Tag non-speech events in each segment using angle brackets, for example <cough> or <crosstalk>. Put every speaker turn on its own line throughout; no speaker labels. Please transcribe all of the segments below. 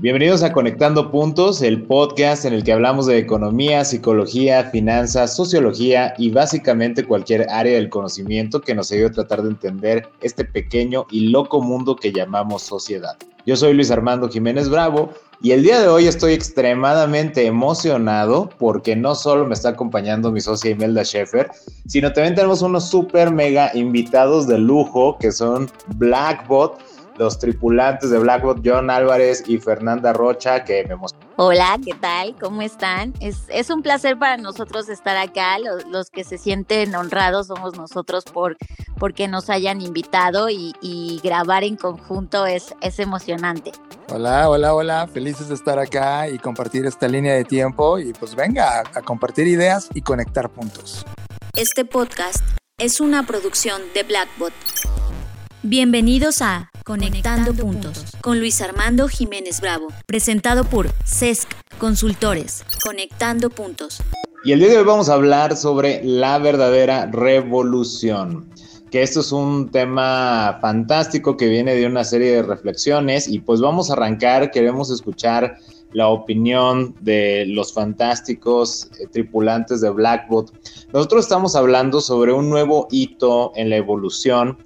Bienvenidos a Conectando Puntos, el podcast en el que hablamos de economía, psicología, finanzas, sociología y básicamente cualquier área del conocimiento que nos ayude a tratar de entender este pequeño y loco mundo que llamamos sociedad. Yo soy Luis Armando Jiménez Bravo y el día de hoy estoy extremadamente emocionado porque no solo me está acompañando mi socia Imelda Schaefer, sino también tenemos unos super mega invitados de lujo que son Blackbot los tripulantes de Blackbot, John Álvarez y Fernanda Rocha, que me
Hola, ¿qué tal? ¿Cómo están? Es, es un placer para nosotros estar acá. Los, que se sienten honrados somos nosotros por porque nos hayan invitado y, grabar en conjunto es, es emocionante.
Hola, hola, hola. Felices de estar acá y compartir esta línea de tiempo. Y pues venga a compartir ideas y conectar puntos.
Este podcast es una producción de Blackbot. Bienvenidos a Conectando, Puntos con Luis Armando Jiménez Bravo, presentado por CESC Consultores. Conectando Puntos.
Y el día de hoy vamos a hablar sobre la verdadera revolución que esto es un tema fantástico que viene de una serie de reflexiones y pues vamos a arrancar, queremos escuchar la opinión de los fantásticos eh, tripulantes de Blackbot. Nosotros estamos hablando sobre un nuevo hito en la evolución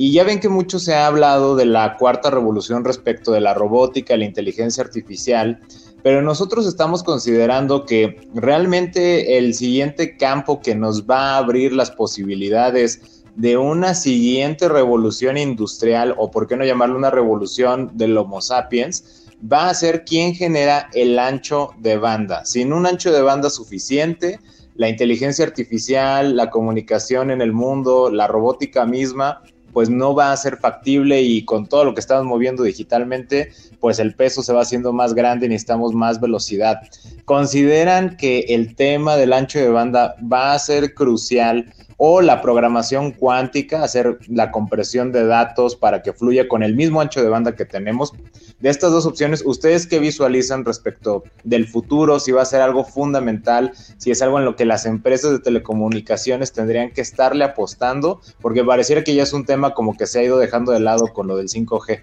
y ya ven que mucho se ha hablado de la cuarta revolución respecto de la robótica, la inteligencia artificial, pero nosotros estamos considerando que realmente el siguiente campo que nos va a abrir las posibilidades de una siguiente revolución industrial, o por qué no llamarlo una revolución del Homo sapiens, va a ser quien genera el ancho de banda. Sin un ancho de banda suficiente, la inteligencia artificial, la comunicación en el mundo, la robótica misma, pues no va a ser factible y con todo lo que estamos moviendo digitalmente, pues el peso se va haciendo más grande y necesitamos más velocidad. ¿Consideran que el tema del ancho de banda va a ser crucial o la programación cuántica, hacer la compresión de datos para que fluya con el mismo ancho de banda que tenemos. De estas dos opciones, ¿ustedes qué visualizan respecto del futuro? Si va a ser algo fundamental, si es algo en lo que las empresas de telecomunicaciones tendrían que estarle apostando, porque pareciera que ya es un tema como que se ha ido dejando de lado con lo del 5G.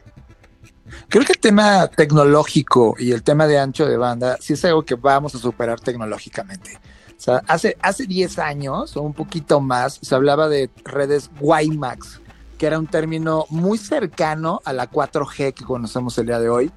Creo que el tema tecnológico y el tema de ancho de banda sí es algo que vamos a superar tecnológicamente. O sea, hace, hace 10 años o un poquito más se hablaba de redes WiMAX, que era un término muy cercano a la 4G que conocemos el día de hoy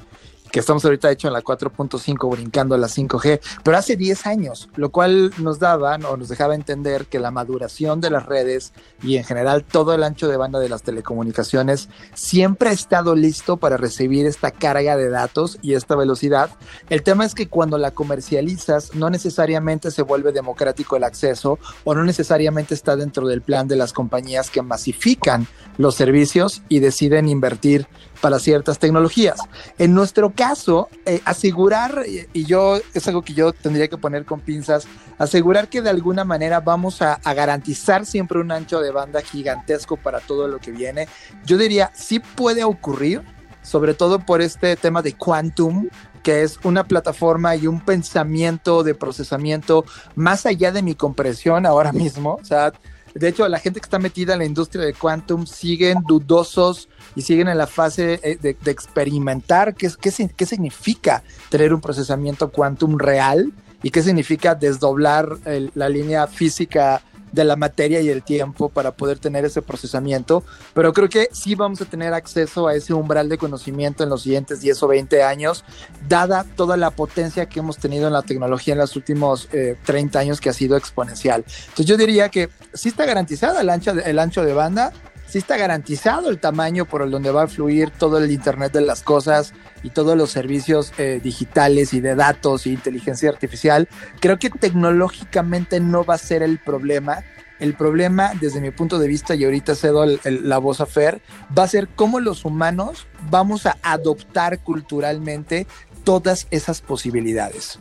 que estamos ahorita hecho en la 4.5 brincando a la 5G, pero hace 10 años, lo cual nos daba o nos dejaba entender que la maduración de las redes y en general todo el ancho de banda de las telecomunicaciones siempre ha estado listo para recibir esta carga de datos y esta velocidad. El tema es que cuando la comercializas no necesariamente se vuelve democrático el acceso o no necesariamente está dentro del plan de las compañías que masifican los servicios y deciden invertir para ciertas tecnologías. En nuestro caso, eh, asegurar, y yo es algo que yo tendría que poner con pinzas, asegurar que de alguna manera vamos a, garantizar siempre un ancho de banda gigantesco para todo lo que viene, yo diría, sí puede ocurrir, sobre todo por este tema de quantum, que es una plataforma y un pensamiento de procesamiento más allá de mi compresión ahora mismo. O sea, de hecho, la gente que está metida en la industria de quantum siguen dudosos y siguen en la fase eh, de, experimentar qué, qué, qué significa tener un procesamiento quantum real y qué significa desdoblar la línea física de la materia y el tiempo para poder tener ese procesamiento, pero creo que sí vamos a tener acceso a ese umbral de conocimiento en los siguientes 10 o 20 años, dada toda la potencia que hemos tenido en la tecnología en los últimos 30 eh, años que ha sido exponencial. Entonces yo diría que sí está garantizada el ancho el ancho de banda, sí está garantizado el tamaño por el donde va a fluir todo el Internet de las cosas y todos los servicios eh, digitales y de datos y inteligencia artificial. Creo que tecnológicamente no va a ser el problema. El problema, desde mi punto de vista, y ahorita cedo la voz a Fer, va a ser cómo los humanos vamos a adoptar culturalmente todas esas posibilidades.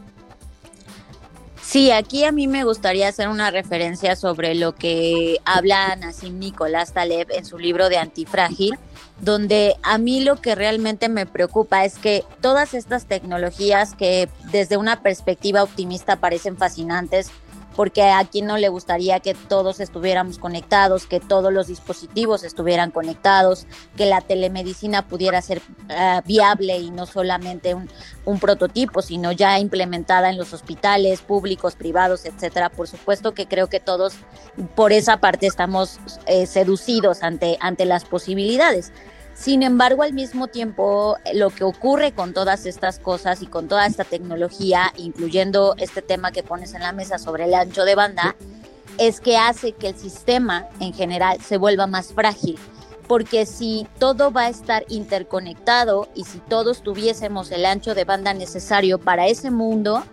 Sí, aquí a mí me gustaría hacer una referencia sobre lo que habla Nassim Nicolás Taleb en su libro de Antifrágil, donde a mí lo que realmente me preocupa es que todas estas tecnologías que desde una perspectiva optimista parecen fascinantes, porque a quien no le gustaría que todos estuviéramos conectados, que todos los dispositivos estuvieran conectados, que la telemedicina pudiera ser uh, viable y no solamente un, un, prototipo, sino ya implementada en los hospitales públicos, privados, etcétera. Por supuesto que creo que todos por esa parte estamos eh, seducidos ante, ante las posibilidades. Sin embargo, al mismo tiempo, lo que ocurre con todas estas cosas y con toda esta tecnología, incluyendo este tema que pones en la mesa sobre el ancho de banda, es que hace que el sistema en general se vuelva más frágil. Porque si todo va a estar interconectado y si todos tuviésemos el ancho de banda necesario para ese mundo,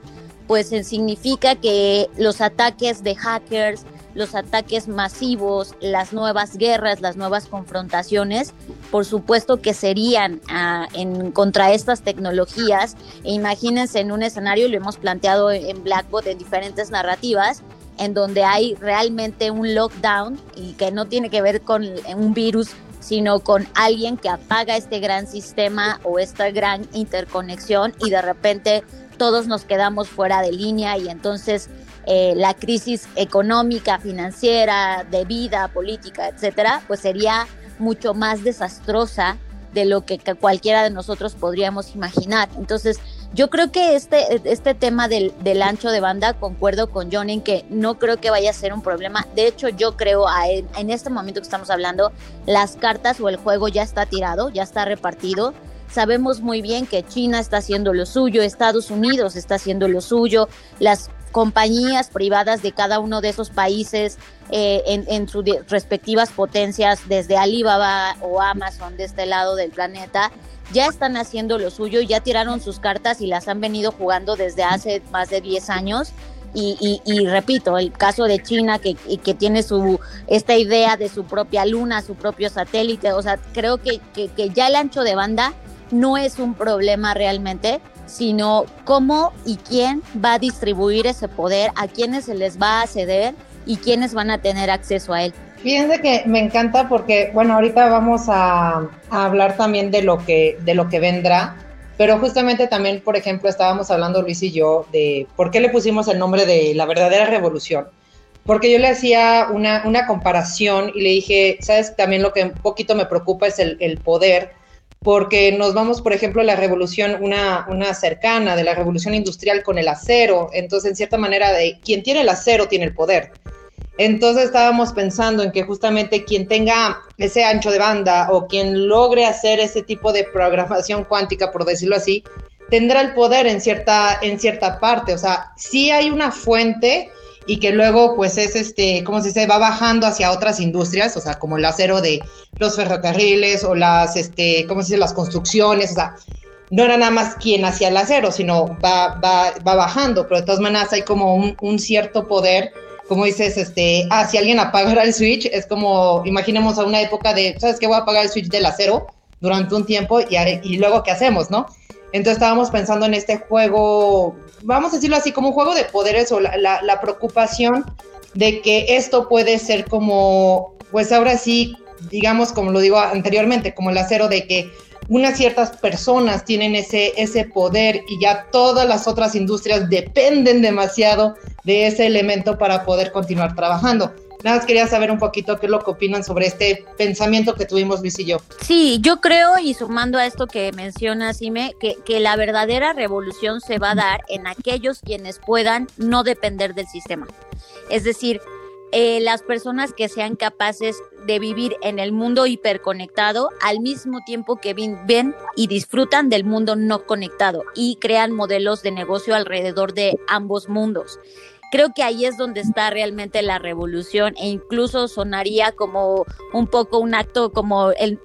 pues significa que los ataques de hackers, los ataques masivos, las nuevas guerras, las nuevas confrontaciones, por supuesto que serían uh, en contra estas tecnologías. E imagínense en un escenario, lo hemos planteado en Blackbot en diferentes narrativas, en donde hay realmente un lockdown y que no tiene que ver con un virus, sino con alguien que apaga este gran sistema o esta gran interconexión y de repente todos nos quedamos fuera de línea y entonces eh, la crisis económica, financiera, de vida, política, etcétera, pues sería mucho más desastrosa de lo que cualquiera de nosotros podríamos imaginar. Entonces, yo creo que este, este tema del, del, ancho de banda, concuerdo con John en que no creo que vaya a ser un problema. De hecho, yo creo a, en este momento que estamos hablando, las cartas o el juego ya está tirado, ya está repartido. Sabemos muy bien que China está haciendo lo suyo, Estados Unidos está haciendo lo suyo, las compañías privadas de cada uno de esos países eh, en, en, sus respectivas potencias, desde Alibaba o Amazon de este lado del planeta, ya están haciendo lo suyo, ya tiraron sus cartas y las han venido jugando desde hace más de 10 años. Y, y, y, repito, el caso de China que, que, tiene su esta idea de su propia luna, su propio satélite, o sea, creo que, que, que ya el ancho de banda no es un problema realmente, sino cómo y quién va a distribuir ese poder, a quiénes se les va a ceder y quiénes van a tener acceso a él.
Fíjense que me encanta porque, bueno, ahorita vamos a, a, hablar también de lo que, de lo que vendrá, pero justamente también, por ejemplo, estábamos hablando Luis y yo de por qué le pusimos el nombre de la verdadera revolución. Porque yo le hacía una, una comparación y le dije, sabes, también lo que un poquito me preocupa es el, el poder porque nos vamos, por ejemplo, a la revolución, una, una cercana de la revolución industrial con el acero, entonces, en cierta manera, de quien tiene el acero tiene el poder. Entonces estábamos pensando en que justamente quien tenga ese ancho de banda o quien logre hacer ese tipo de programación cuántica, por decirlo así, tendrá el poder en cierta, en cierta parte. O sea, sí hay una fuente y que luego pues es este, ¿cómo se dice? Va bajando hacia otras industrias, o sea, como el acero de los ferrocarriles o las, este, ¿cómo se dice? Las construcciones, o sea, no era nada más quien hacía el acero, sino va, va, va bajando, pero de todas maneras hay como un, un, cierto poder, como dices, este, ah, si alguien apagara el switch, es como, imaginemos a una época de, ¿sabes qué? Voy a apagar el switch del acero durante un tiempo y, y luego, ¿qué hacemos, no? Entonces estábamos pensando en este juego, vamos a decirlo así, como un juego de poderes o la, la, la preocupación de que esto puede ser como, pues ahora sí, digamos, como lo digo anteriormente, como el acero de que unas ciertas personas tienen ese, ese poder y ya todas las otras industrias dependen demasiado de ese elemento para poder continuar trabajando. Nada más quería saber un poquito qué es lo que opinan sobre este pensamiento que tuvimos Luis y yo.
Sí, yo creo, y sumando a esto que mencionas, Ime, que, que la verdadera revolución se va a dar en aquellos quienes puedan no depender del sistema. Es decir, eh, las personas que sean capaces de vivir en el mundo hiperconectado al mismo tiempo que ven y disfrutan del mundo no conectado y crean modelos de negocio alrededor de ambos mundos creo que ahí es donde está realmente la revolución e incluso sonaría como un poco un acto como el,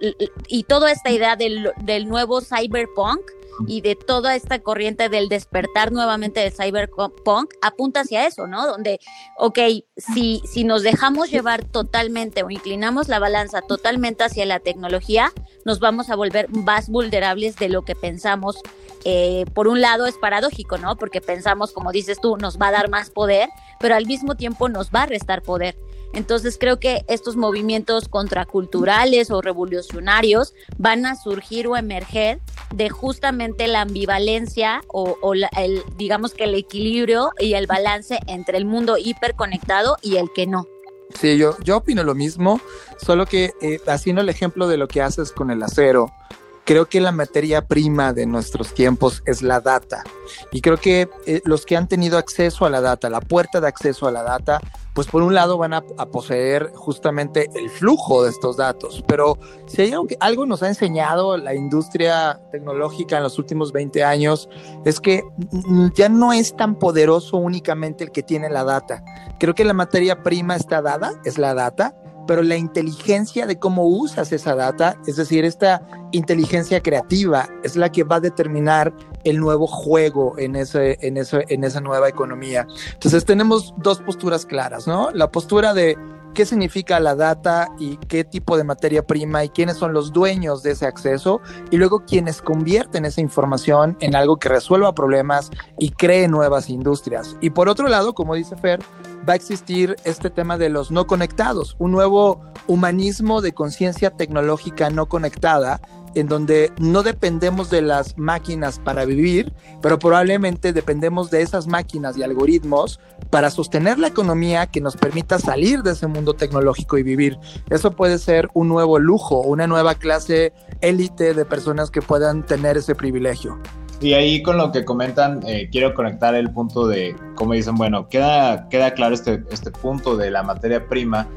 y toda esta idea del, del nuevo cyberpunk y de toda esta corriente del despertar nuevamente del cyberpunk apunta hacia eso, ¿no? Donde, ok, si, si nos dejamos llevar totalmente o inclinamos la balanza totalmente hacia la tecnología, nos vamos a volver más vulnerables de lo que pensamos. Eh, por un lado es paradójico, ¿no? Porque pensamos, como dices tú, nos va a dar más poder, pero al mismo tiempo nos va a restar poder. Entonces creo que estos movimientos contraculturales o revolucionarios van a surgir o emerger de justamente la ambivalencia o, el, digamos que el equilibrio y el balance entre el mundo hiperconectado y el que no.
Sí, yo, yo opino lo mismo, solo que eh, haciendo el ejemplo de lo que haces con el acero, creo que la materia prima de nuestros tiempos es la data. Y creo que eh, los que han tenido acceso a la data, la puerta de acceso a la data, pues por un lado van a, poseer justamente el flujo de estos datos. Pero si hay algo, que, algo nos ha enseñado la industria tecnológica en los últimos 20 años, es que ya no es tan poderoso únicamente el que tiene la data. Creo que la materia prima está dada, es la data, pero la inteligencia de cómo usas esa data, es decir, esta inteligencia creativa, es la que va a determinar el nuevo juego en, en, en esa nueva economía. Entonces tenemos dos posturas claras, ¿no? La postura de qué significa la data y qué tipo de materia prima y quiénes son los dueños de ese acceso y luego quienes convierten esa información en algo que resuelva problemas y cree nuevas industrias. Y por otro lado, como dice Fer, va a existir este tema de los no conectados, un nuevo humanismo de conciencia tecnológica no conectada en donde no dependemos de las máquinas para vivir, pero probablemente dependemos de esas máquinas y algoritmos para sostener la economía que nos permita salir de ese mundo tecnológico y vivir. Eso puede ser un nuevo lujo, una nueva clase élite de personas que puedan tener ese privilegio.
Y ahí con lo que comentan, eh, quiero conectar el punto de, como dicen, bueno, queda, queda claro este, este punto de la materia prima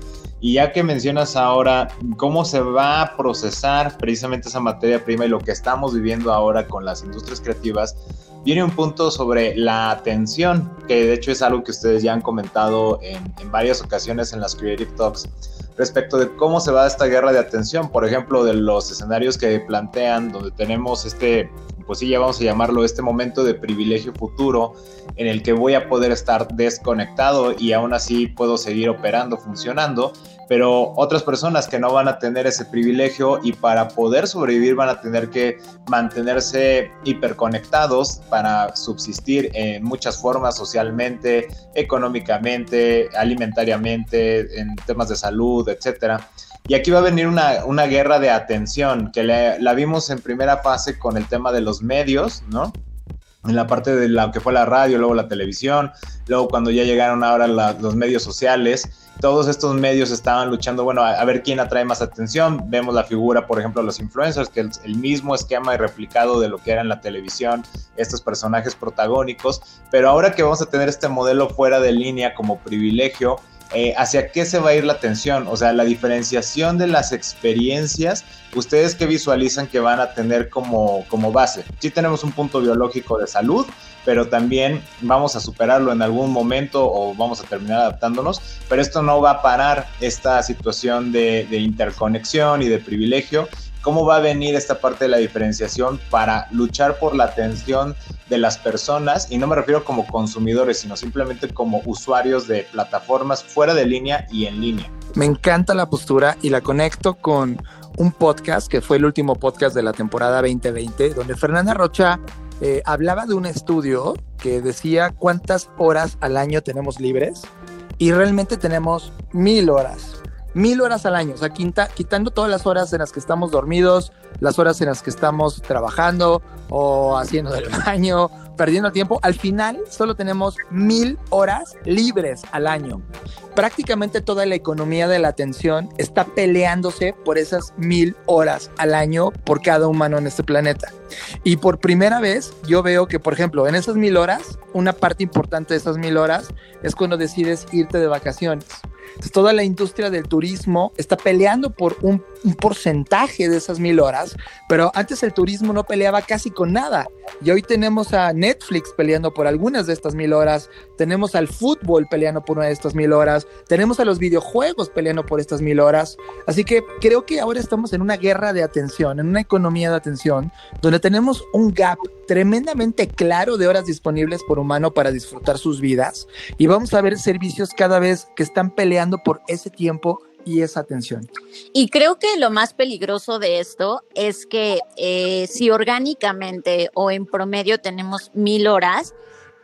y ya que mencionas ahora cómo se va a procesar precisamente esa materia prima y lo que estamos viviendo ahora con las industrias creativas, viene un punto sobre la atención, que de hecho es algo que ustedes ya han comentado en, en varias ocasiones en las Creative Talks, respecto de cómo se va esta guerra de atención, por ejemplo, de los escenarios que plantean, donde tenemos este pues sí, ya vamos a llamarlo este momento de privilegio futuro en el que voy a poder estar desconectado y aún así puedo seguir operando, funcionando, pero otras personas que no van a tener ese privilegio y para poder sobrevivir van a tener que mantenerse hiperconectados para subsistir en muchas formas socialmente, económicamente, alimentariamente, en temas de salud, etcétera. Y aquí va a venir una, una guerra de atención, que la vimos en primera fase con el tema de los medios, ¿no? En la parte de lo que fue la radio, luego la televisión, luego cuando ya llegaron ahora los medios sociales, todos estos medios estaban luchando, bueno, a, ver quién atrae más atención. Vemos la figura, por ejemplo, de los influencers, que es el mismo esquema y replicado de lo que era en la televisión, estos personajes protagónicos, pero ahora que vamos a tener este modelo fuera de línea como privilegio, eh, hacia qué se va a ir la atención, o sea, la diferenciación de las experiencias, ustedes que visualizan que van a tener como, como base. Sí tenemos un punto biológico de salud, pero también vamos a superarlo en algún momento o vamos a terminar adaptándonos, pero esto no va a parar esta situación de, de interconexión y de privilegio cómo va a venir esta parte de la diferenciación para luchar por la atención de las personas, y no me refiero como consumidores, sino simplemente como usuarios de plataformas fuera de línea y en línea.
Me encanta la postura y la conecto con un podcast que fue el último podcast de la temporada 2020, donde Fernanda Rocha eh, hablaba de un estudio que decía cuántas horas al año tenemos libres y realmente tenemos mil horas mil horas al año, o sea, quitando todas las horas en las que estamos dormidos, las horas en las que estamos trabajando o haciendo del baño, perdiendo tiempo, al final solo tenemos mil horas libres al año. Prácticamente toda la economía de la atención está peleándose por esas mil horas al año por cada humano en este planeta. Y por primera vez yo veo que, por ejemplo, en esas mil horas, una parte importante de esas mil horas es cuando decides irte de vacaciones toda la industria del turismo está peleando por un, porcentaje de esas mil horas, pero antes el turismo no peleaba casi con nada. Y hoy tenemos a Netflix peleando por algunas de estas mil horas, tenemos al fútbol peleando por una de estas mil horas, tenemos a los videojuegos peleando por estas mil horas. Así que creo que ahora estamos en una guerra de atención, en una economía de atención, donde tenemos un gap tremendamente claro de horas disponibles por humano para disfrutar sus vidas y vamos a ver servicios cada vez que están peleando por ese tiempo y esa atención.
Y creo que lo más peligroso de esto es que eh, si orgánicamente o en promedio tenemos mil horas,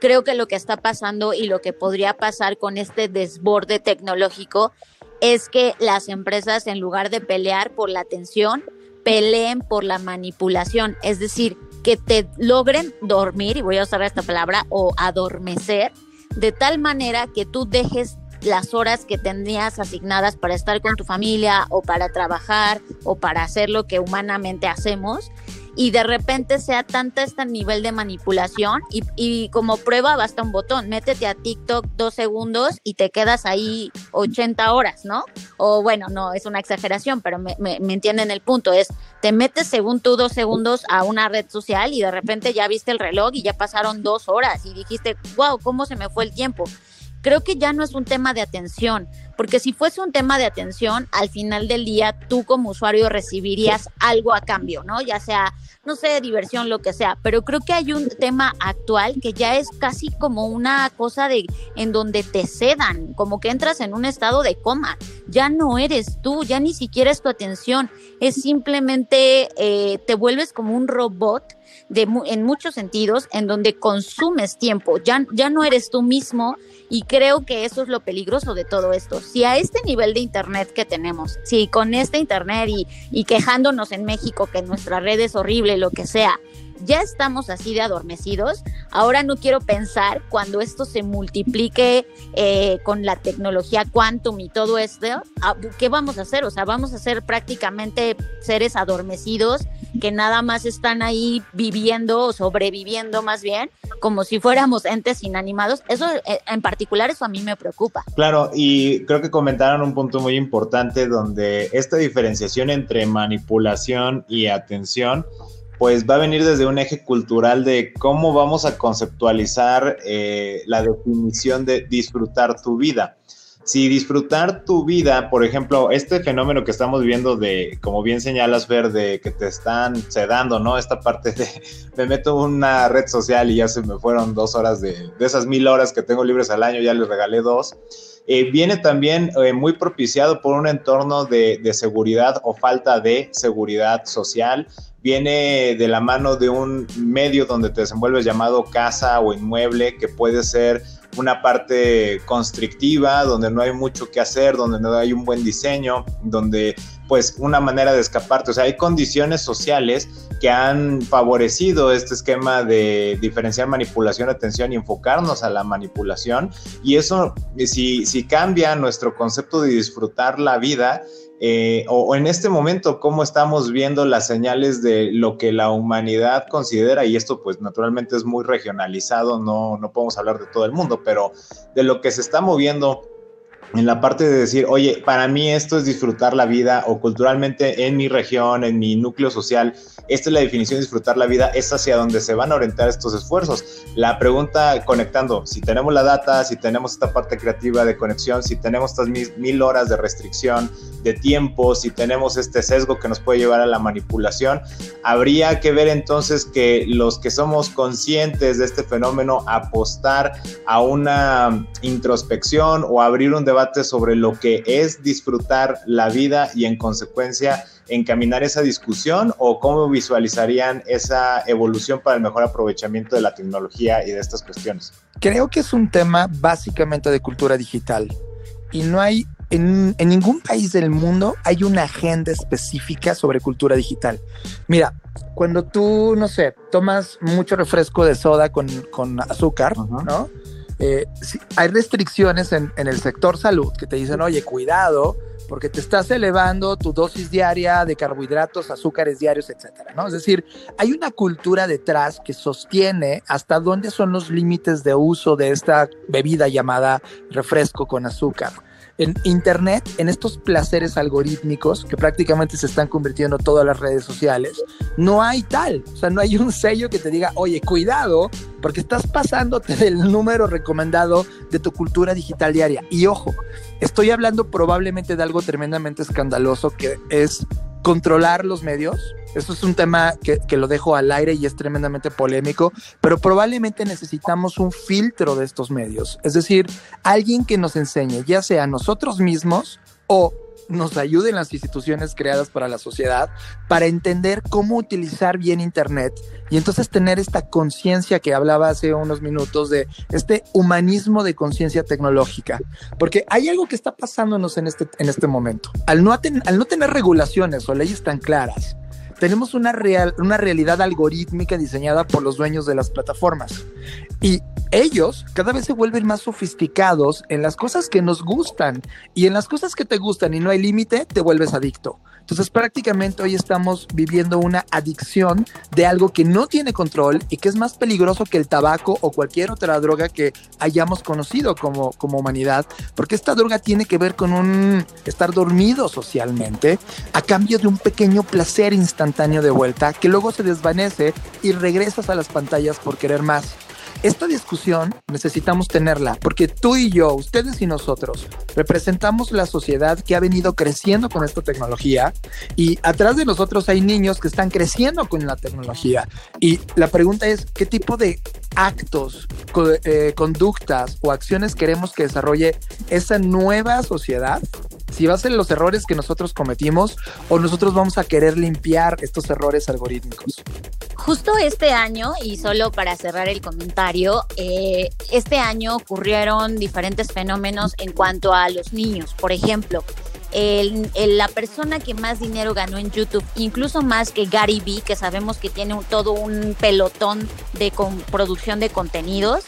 creo que lo que está pasando y lo que podría pasar con este desborde tecnológico es que las empresas en lugar de pelear por la atención, peleen por la manipulación, es decir, que te logren dormir, y voy a usar esta palabra, o adormecer, de tal manera que tú dejes las horas que tenías asignadas para estar con tu familia o para trabajar o para hacer lo que humanamente hacemos y de repente sea tanta este nivel de manipulación y, como prueba basta un botón, métete a TikTok dos segundos y te quedas ahí 80 horas, ¿no? O bueno, no, es una exageración, pero me, me, me entienden el punto, es te metes según tú dos segundos a una red social y de repente ya viste el reloj y ya pasaron dos horas y dijiste, wow, ¿cómo se me fue el tiempo? Creo que ya no es un tema de atención, porque si fuese un tema de atención, al final del día tú como usuario recibirías algo a cambio, ¿no? Ya sea, no sé, diversión, lo que sea, pero creo que hay un tema actual que ya es casi como una cosa de en donde te sedan, como que entras en un estado de coma, ya no eres tú, ya ni siquiera es tu atención, es simplemente eh, te vuelves como un robot de, en muchos sentidos, en donde consumes tiempo, ya, ya no eres tú mismo y creo que eso es lo peligroso de todo esto. Si a este nivel de Internet que tenemos, si con este Internet y, y quejándonos en México que nuestra red es horrible, lo que sea, ya estamos así de adormecidos. Ahora no quiero pensar cuando esto se multiplique eh, con la tecnología quantum y todo esto, ah, ¿qué vamos a hacer? O sea, vamos a ser prácticamente seres adormecidos que nada más están ahí viviendo o sobreviviendo más bien, como si fuéramos entes inanimados. Eso eh, en particular, a mí me preocupa.
Claro, y creo que comentaron un punto muy importante donde esta diferenciación entre manipulación y atención pues va a venir desde un eje cultural de cómo vamos a conceptualizar eh, la definición de disfrutar tu vida. Si disfrutar tu vida, por ejemplo, este fenómeno que estamos viendo de, como bien señalas, Fer, de que te están sedando, ¿no? Esta parte de, <laughs> me meto una red social y ya se me fueron dos horas de, de esas mil horas que tengo libres al año, ya les regalé dos. Eh, viene también eh, muy propiciado por un entorno de, de, seguridad o falta de seguridad social, viene de la mano de un medio donde te desenvuelves llamado casa o inmueble, que puede ser una parte constrictiva, donde no hay mucho que hacer, donde no hay un buen diseño, donde pues una manera de escaparte, o sea, hay condiciones sociales que han favorecido este esquema de diferenciar manipulación, atención y enfocarnos a la manipulación, y eso, si, si cambia nuestro concepto de disfrutar la vida, eh, o, en este momento cómo estamos viendo las señales de lo que la humanidad considera, y esto pues naturalmente es muy regionalizado, no, no podemos hablar de todo el mundo, pero de lo que se está moviendo en la parte de decir, oye, para mí esto es disfrutar la vida o culturalmente en mi región, en mi núcleo social, esta es la definición de disfrutar la vida, es hacia donde se van a orientar estos esfuerzos. La pregunta conectando, si tenemos la data, si tenemos esta parte creativa de conexión, si tenemos estas mil, horas de restricción de tiempo, si tenemos este sesgo que nos puede llevar a la manipulación, habría que ver entonces que los que somos conscientes de este fenómeno apostar a una introspección o abrir un debate sobre lo que es disfrutar la vida y en consecuencia encaminar esa discusión o cómo visualizarían esa evolución para el mejor aprovechamiento de la tecnología y de estas cuestiones?
Creo que es un tema básicamente de cultura digital y no hay en, ningún país del mundo hay una agenda específica sobre cultura digital. Mira, cuando tú, no sé, tomas mucho refresco de soda con, azúcar, ¿no? Eh, hay restricciones en, en, el sector salud que te dicen, oye, cuidado, porque te estás elevando tu dosis diaria de carbohidratos, azúcares diarios, etcétera, ¿no? Es decir, hay una cultura detrás que sostiene hasta dónde son los límites de uso de esta bebida llamada refresco con azúcar en Internet, en estos placeres algorítmicos que prácticamente se están convirtiendo todas las redes sociales, no hay tal. O sea, no hay un sello que te diga, oye, cuidado, porque estás pasándote del número recomendado de tu cultura digital diaria. Y ojo, estoy hablando probablemente de algo tremendamente escandaloso que es controlar los medios, eso es un tema que, lo dejo al aire y es tremendamente polémico, pero probablemente necesitamos un filtro de estos medios, es decir, alguien que nos enseñe, ya sea nosotros mismos o nos ayuden las instituciones creadas para la sociedad para entender cómo utilizar bien Internet y entonces tener esta conciencia que hablaba hace unos minutos de este humanismo de conciencia tecnológica. Porque hay algo que está pasándonos en este, en este momento. Al no, al no tener regulaciones o leyes tan claras, tenemos una, real, una realidad algorítmica diseñada por los dueños de las plataformas. Y ellos cada vez se vuelven más sofisticados en las cosas que nos gustan y en las cosas que te gustan y no hay límite, te vuelves adicto. Entonces prácticamente hoy estamos viviendo una adicción de algo que no tiene control y que es más peligroso que el tabaco o cualquier otra droga que hayamos conocido como, como humanidad, porque esta droga tiene que ver con un estar dormido socialmente a cambio de un pequeño placer instantáneo de vuelta que luego se desvanece y regresas a las pantallas por querer más esta discusión necesitamos tenerla porque tú y yo, ustedes y nosotros, representamos la sociedad que ha venido creciendo con esta tecnología y atrás de nosotros hay niños que están creciendo con la tecnología. Y la pregunta es, ¿qué tipo de actos, eh, conductas o acciones queremos que desarrolle esa nueva sociedad? Si va a ser los errores que nosotros cometimos o nosotros vamos a querer limpiar estos errores algorítmicos.
Justo este año, y solo para cerrar el comentario, eh, este año ocurrieron diferentes fenómenos en cuanto a los niños. Por ejemplo, la persona que más dinero ganó en YouTube, incluso más que Gary Vee, que sabemos que tiene todo un pelotón de producción de contenidos,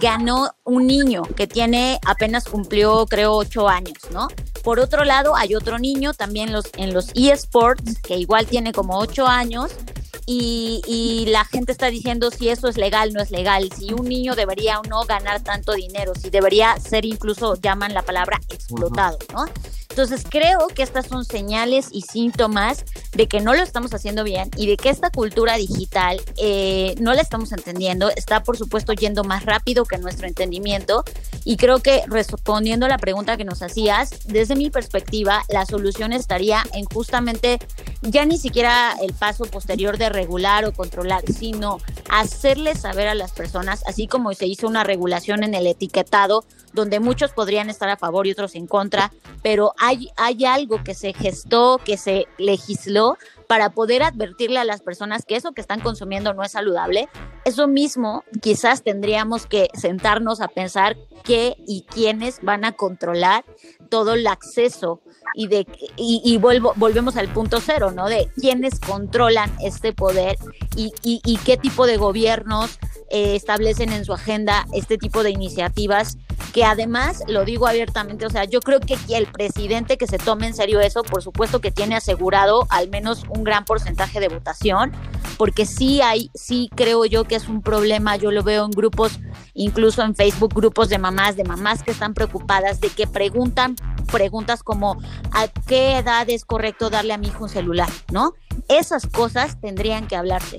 ganó un niño que tiene apenas cumplió, creo, ocho años, ¿no? Por otro lado, hay otro niño también en los eSports, que igual tiene como ocho años, y, la gente está diciendo si eso es legal, no es legal, si un niño debería o no ganar tanto dinero, si debería ser incluso, llaman la palabra, explotado, ¿no? Entonces creo que estas son señales y síntomas de que no lo estamos haciendo bien y de que esta cultura digital eh, no la estamos entendiendo. Está por supuesto yendo más rápido que nuestro entendimiento y creo que respondiendo a la pregunta que nos hacías, desde mi perspectiva, la solución estaría en justamente ya ni siquiera el paso posterior de regular o controlar, sino hacerle saber a las personas, así como se hizo una regulación en el etiquetado, donde muchos podrían estar a favor y otros en contra, pero hay, hay algo que se gestó, que se legisló para poder advertirle a las personas que eso que están consumiendo no es saludable. Eso mismo quizás tendríamos que sentarnos a pensar qué y quiénes van a controlar todo el acceso y de y, vuelvo, volvemos al punto cero, ¿no? De quiénes controlan este poder y, y qué tipo de gobiernos eh, establecen en su agenda este tipo de iniciativas que además, lo digo abiertamente, o sea, yo creo que el presidente que se tome en serio eso, por supuesto que tiene asegurado al menos un gran porcentaje de votación, porque sí hay, sí creo yo que es un problema, yo lo veo en grupos, incluso en Facebook, grupos de mamás, de mamás que están preocupadas, de que preguntan preguntas como ¿a qué edad es correcto darle a mi hijo un celular? ¿No? Esas cosas tendrían que hablarse.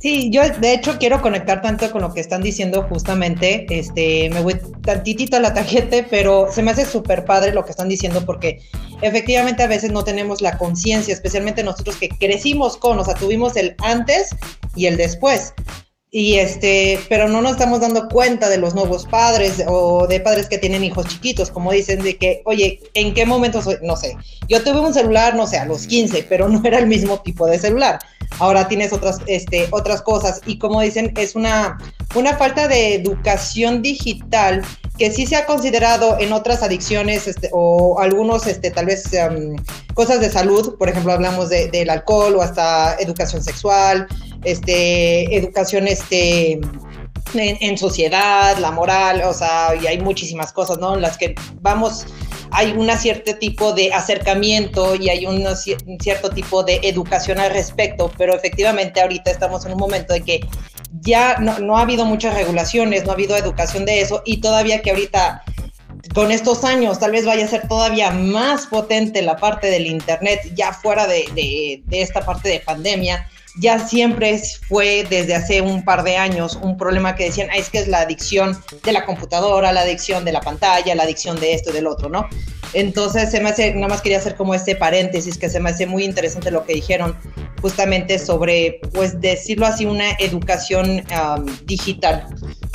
Sí, yo de hecho quiero conectar tanto con lo que están diciendo justamente, este, me voy tantitito a la tarjeta, pero se me hace súper padre lo que están diciendo porque efectivamente a veces no tenemos la conciencia, especialmente nosotros que crecimos con, o sea, tuvimos el antes y el después y este, pero no nos estamos dando cuenta de los nuevos padres o de padres que tienen hijos chiquitos, como dicen, de que, oye, ¿en qué momento soy? No sé, yo tuve un celular, no sé, a los 15, pero no era el mismo tipo de celular. Ahora tienes otras, este, otras cosas y como dicen, es una, una falta de educación digital que sí se ha considerado en otras adicciones este, o algunos, este, tal vez, um, cosas de salud, por ejemplo, hablamos de, del alcohol o hasta educación sexual, este, educación este, en, sociedad, la moral, o sea, y hay muchísimas cosas, ¿no? En las que vamos, hay un cierto tipo de acercamiento y hay un cierto tipo de educación al respecto, pero efectivamente ahorita estamos en un momento de que ya no, no ha habido muchas regulaciones, no ha habido educación de eso y todavía que ahorita con estos años tal vez vaya a ser todavía más potente la parte del Internet, ya fuera de, de, de esta parte de pandemia, ya siempre fue desde hace un par de años un problema que decían, es que es la adicción de la computadora, la adicción de la pantalla, la adicción de esto y del otro, ¿no? Entonces, se me hace, nada más quería hacer como este paréntesis que se me hace muy interesante lo que dijeron justamente sobre, pues decirlo así, una educación digital.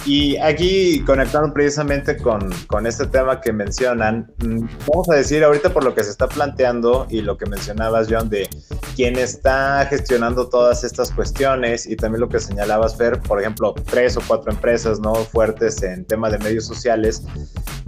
Y aquí conectaron precisamente con, con, este tema que mencionan, mm, vamos a decir ahorita por lo que se está planteando y lo que mencionabas, John, de quién está gestionando estas cuestiones y también lo que señalabas, Fer, por ejemplo, tres o cuatro empresas no fuertes en tema de medios sociales.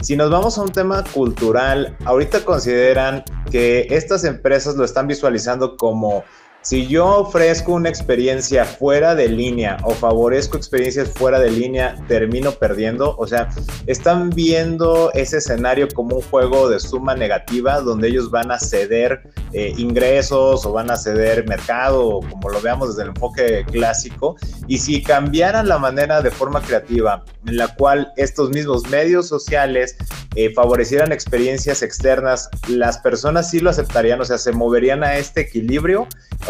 Si nos vamos a un tema cultural, ahorita consideran que estas empresas lo están visualizando como Si yo ofrezco una experiencia fuera de línea o favorezco experiencias fuera de línea, termino perdiendo. O sea, están viendo ese escenario como un juego de suma negativa donde ellos van a ceder eh, ingresos o van a ceder mercado, como lo veamos desde el enfoque clásico. Y si cambiaran la manera de forma creativa en la cual estos mismos medios sociales eh, favorecieran experiencias externas, las personas sí lo aceptarían, o sea, se moverían a este equilibrio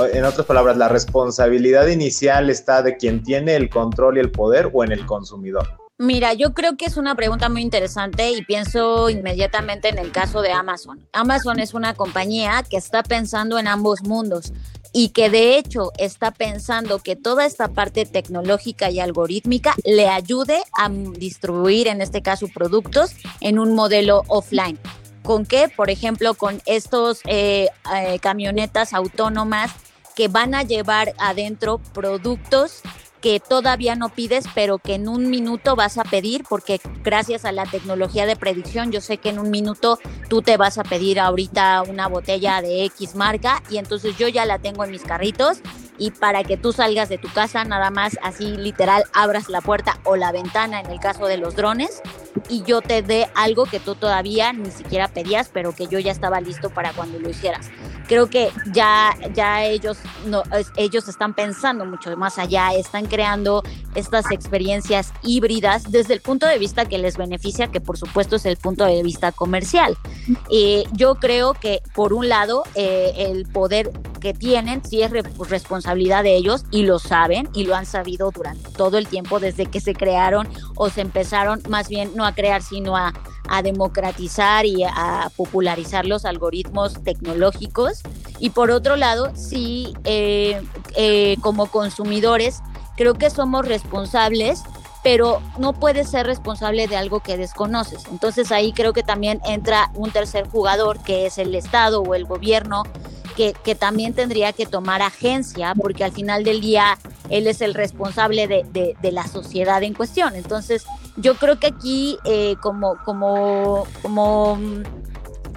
en otras palabras, la responsabilidad inicial está de quien tiene el control y el poder o en el consumidor.
Mira, yo creo que es una pregunta muy interesante y pienso inmediatamente en el caso de Amazon. Amazon es una compañía que está pensando en ambos mundos y que de hecho está pensando que toda esta parte tecnológica y algorítmica le ayude a distribuir, en este caso, productos en un modelo offline. ¿Con qué? Por ejemplo, con estos eh, eh, camionetas autónomas que van a llevar adentro productos que todavía no pides, pero que en un minuto vas a pedir, porque gracias a la tecnología de predicción, yo sé que en un minuto tú te vas a pedir ahorita una botella de X marca y entonces yo ya la tengo en mis carritos y para que tú salgas de tu casa, nada más así literal abras la puerta o la ventana en el caso de los drones y yo te dé algo que tú todavía ni siquiera pedías, pero que yo ya estaba listo para cuando lo hicieras. Creo que ya, ya ellos, no, ellos están pensando mucho más allá, están creando estas experiencias híbridas desde el punto de vista que les beneficia, que por supuesto es el punto de vista comercial. Eh, yo creo que por un lado eh, el poder que tienen sí es responsabilidad de ellos y lo saben y lo han sabido durante todo el tiempo desde que se crearon o se empezaron más bien no a crear sino a, democratizar y a popularizar los algoritmos tecnológicos. Y por otro lado, sí, eh, eh, como consumidores, creo que somos responsables pero no puedes ser responsable de algo que desconoces. Entonces ahí creo que también entra un tercer jugador, que es el Estado o el gobierno, que, también tendría que tomar agencia, porque al final del día él es el responsable de, de, la sociedad en cuestión. Entonces, yo creo que aquí, eh, como, como, como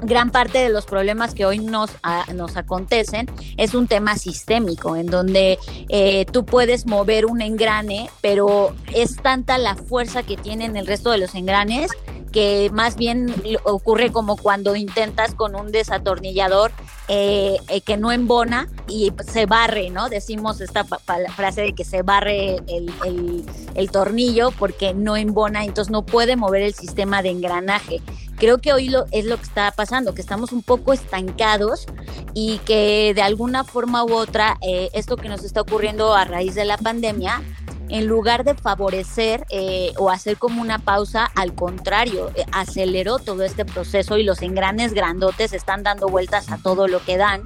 gran parte de los problemas que hoy nos, nos acontecen es un tema sistémico, en donde eh, tú puedes mover un engrane, pero es tanta la fuerza que tienen el resto de los engranes que más bien ocurre como cuando intentas con un desatornillador eh, eh, que no embona y se barre, ¿no? Decimos esta frase de que se barre el, tornillo porque no embona, entonces no puede mover el sistema de engranaje. Creo que hoy lo, es lo que está pasando, que estamos un poco estancados y que de alguna forma u otra eh, esto que nos está ocurriendo a raíz de la pandemia en lugar de favorecer eh, o hacer como una pausa, al contrario, eh, aceleró todo este proceso y los engranes grandotes están dando vueltas a todo lo que dan.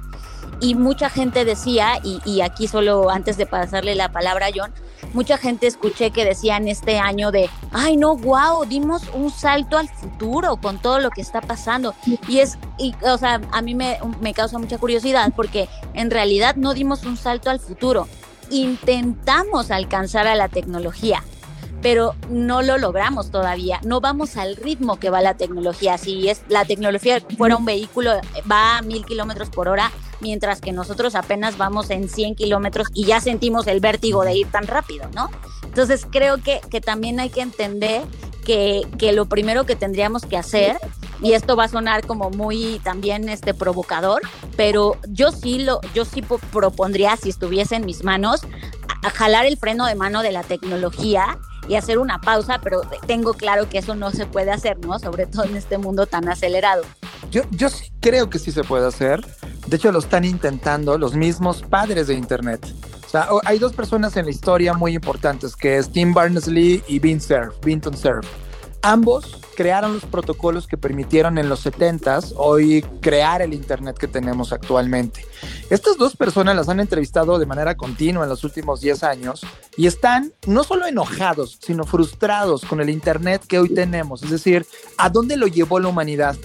Y mucha gente decía, y, aquí solo antes de pasarle la palabra a John, mucha gente escuché que decían este año de, ay no, wow, dimos un salto al futuro con todo lo que está pasando. Y es, y, o sea, a mí me, me causa mucha curiosidad porque en realidad no dimos un salto al futuro, intentamos alcanzar a la tecnología, pero no lo logramos todavía. No vamos al ritmo que va la tecnología. Si es la tecnología fuera un vehículo, va a mil kilómetros por hora, mientras que nosotros apenas vamos en 100 kilómetros y ya sentimos el vértigo de ir tan rápido, ¿no? Entonces creo que, que también hay que entender que, que lo primero que tendríamos que hacer y esto va a sonar como muy también este provocador, pero yo sí lo yo sí propondría si estuviese en mis manos a, jalar el freno de mano de la tecnología y hacer una pausa, pero tengo claro que eso no se puede hacer, ¿no? Sobre todo en este mundo tan acelerado.
Yo, yo sí creo que sí se puede hacer. De hecho, lo están intentando los mismos padres de Internet. O sea, hay dos personas en la historia muy importantes, que es Tim Berners-Lee y Vint Cerf, Vinton Cerf. Ambos crearon los protocolos que permitieron en los 70s hoy crear el Internet que tenemos actualmente. Estas dos personas las han entrevistado de manera continua en los últimos 10 años y están no solo enojados, sino frustrados con el Internet que hoy tenemos. Es decir, ¿a dónde lo llevó la humanidad?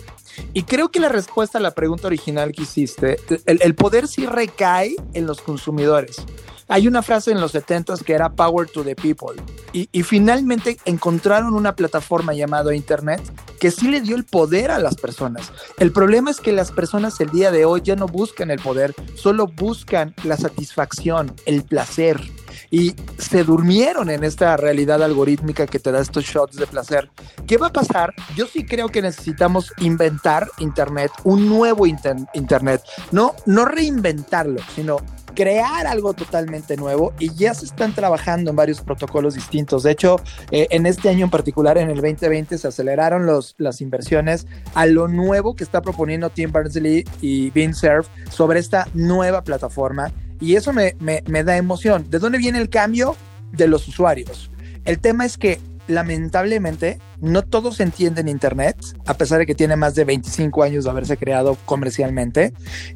Y creo que la respuesta a la pregunta original que hiciste, el, el poder sí recae en los consumidores. Hay una frase en los 70 que era Power to the People. Y, finalmente encontraron una plataforma llamada Internet que sí le dio el poder a las personas. El problema es que las personas el día de hoy ya no buscan el poder, solo buscan la satisfacción, el placer y se durmieron en esta realidad algorítmica que te da estos shots de placer. ¿Qué va a pasar? Yo sí creo que necesitamos inventar Internet, un nuevo Internet, no, no reinventarlo, sino crear algo totalmente nuevo y ya se están trabajando en varios protocolos distintos. De hecho, eh, en este año en particular, en el 2020, se aceleraron los, las inversiones a lo nuevo que está proponiendo Tim Berners-Lee y Surf sobre esta nueva plataforma y eso me, me, me da emoción. ¿De dónde viene el cambio? De los usuarios. El tema es que lamentablemente no todos entienden Internet, a pesar de que tiene más de 25 años de haberse creado comercialmente.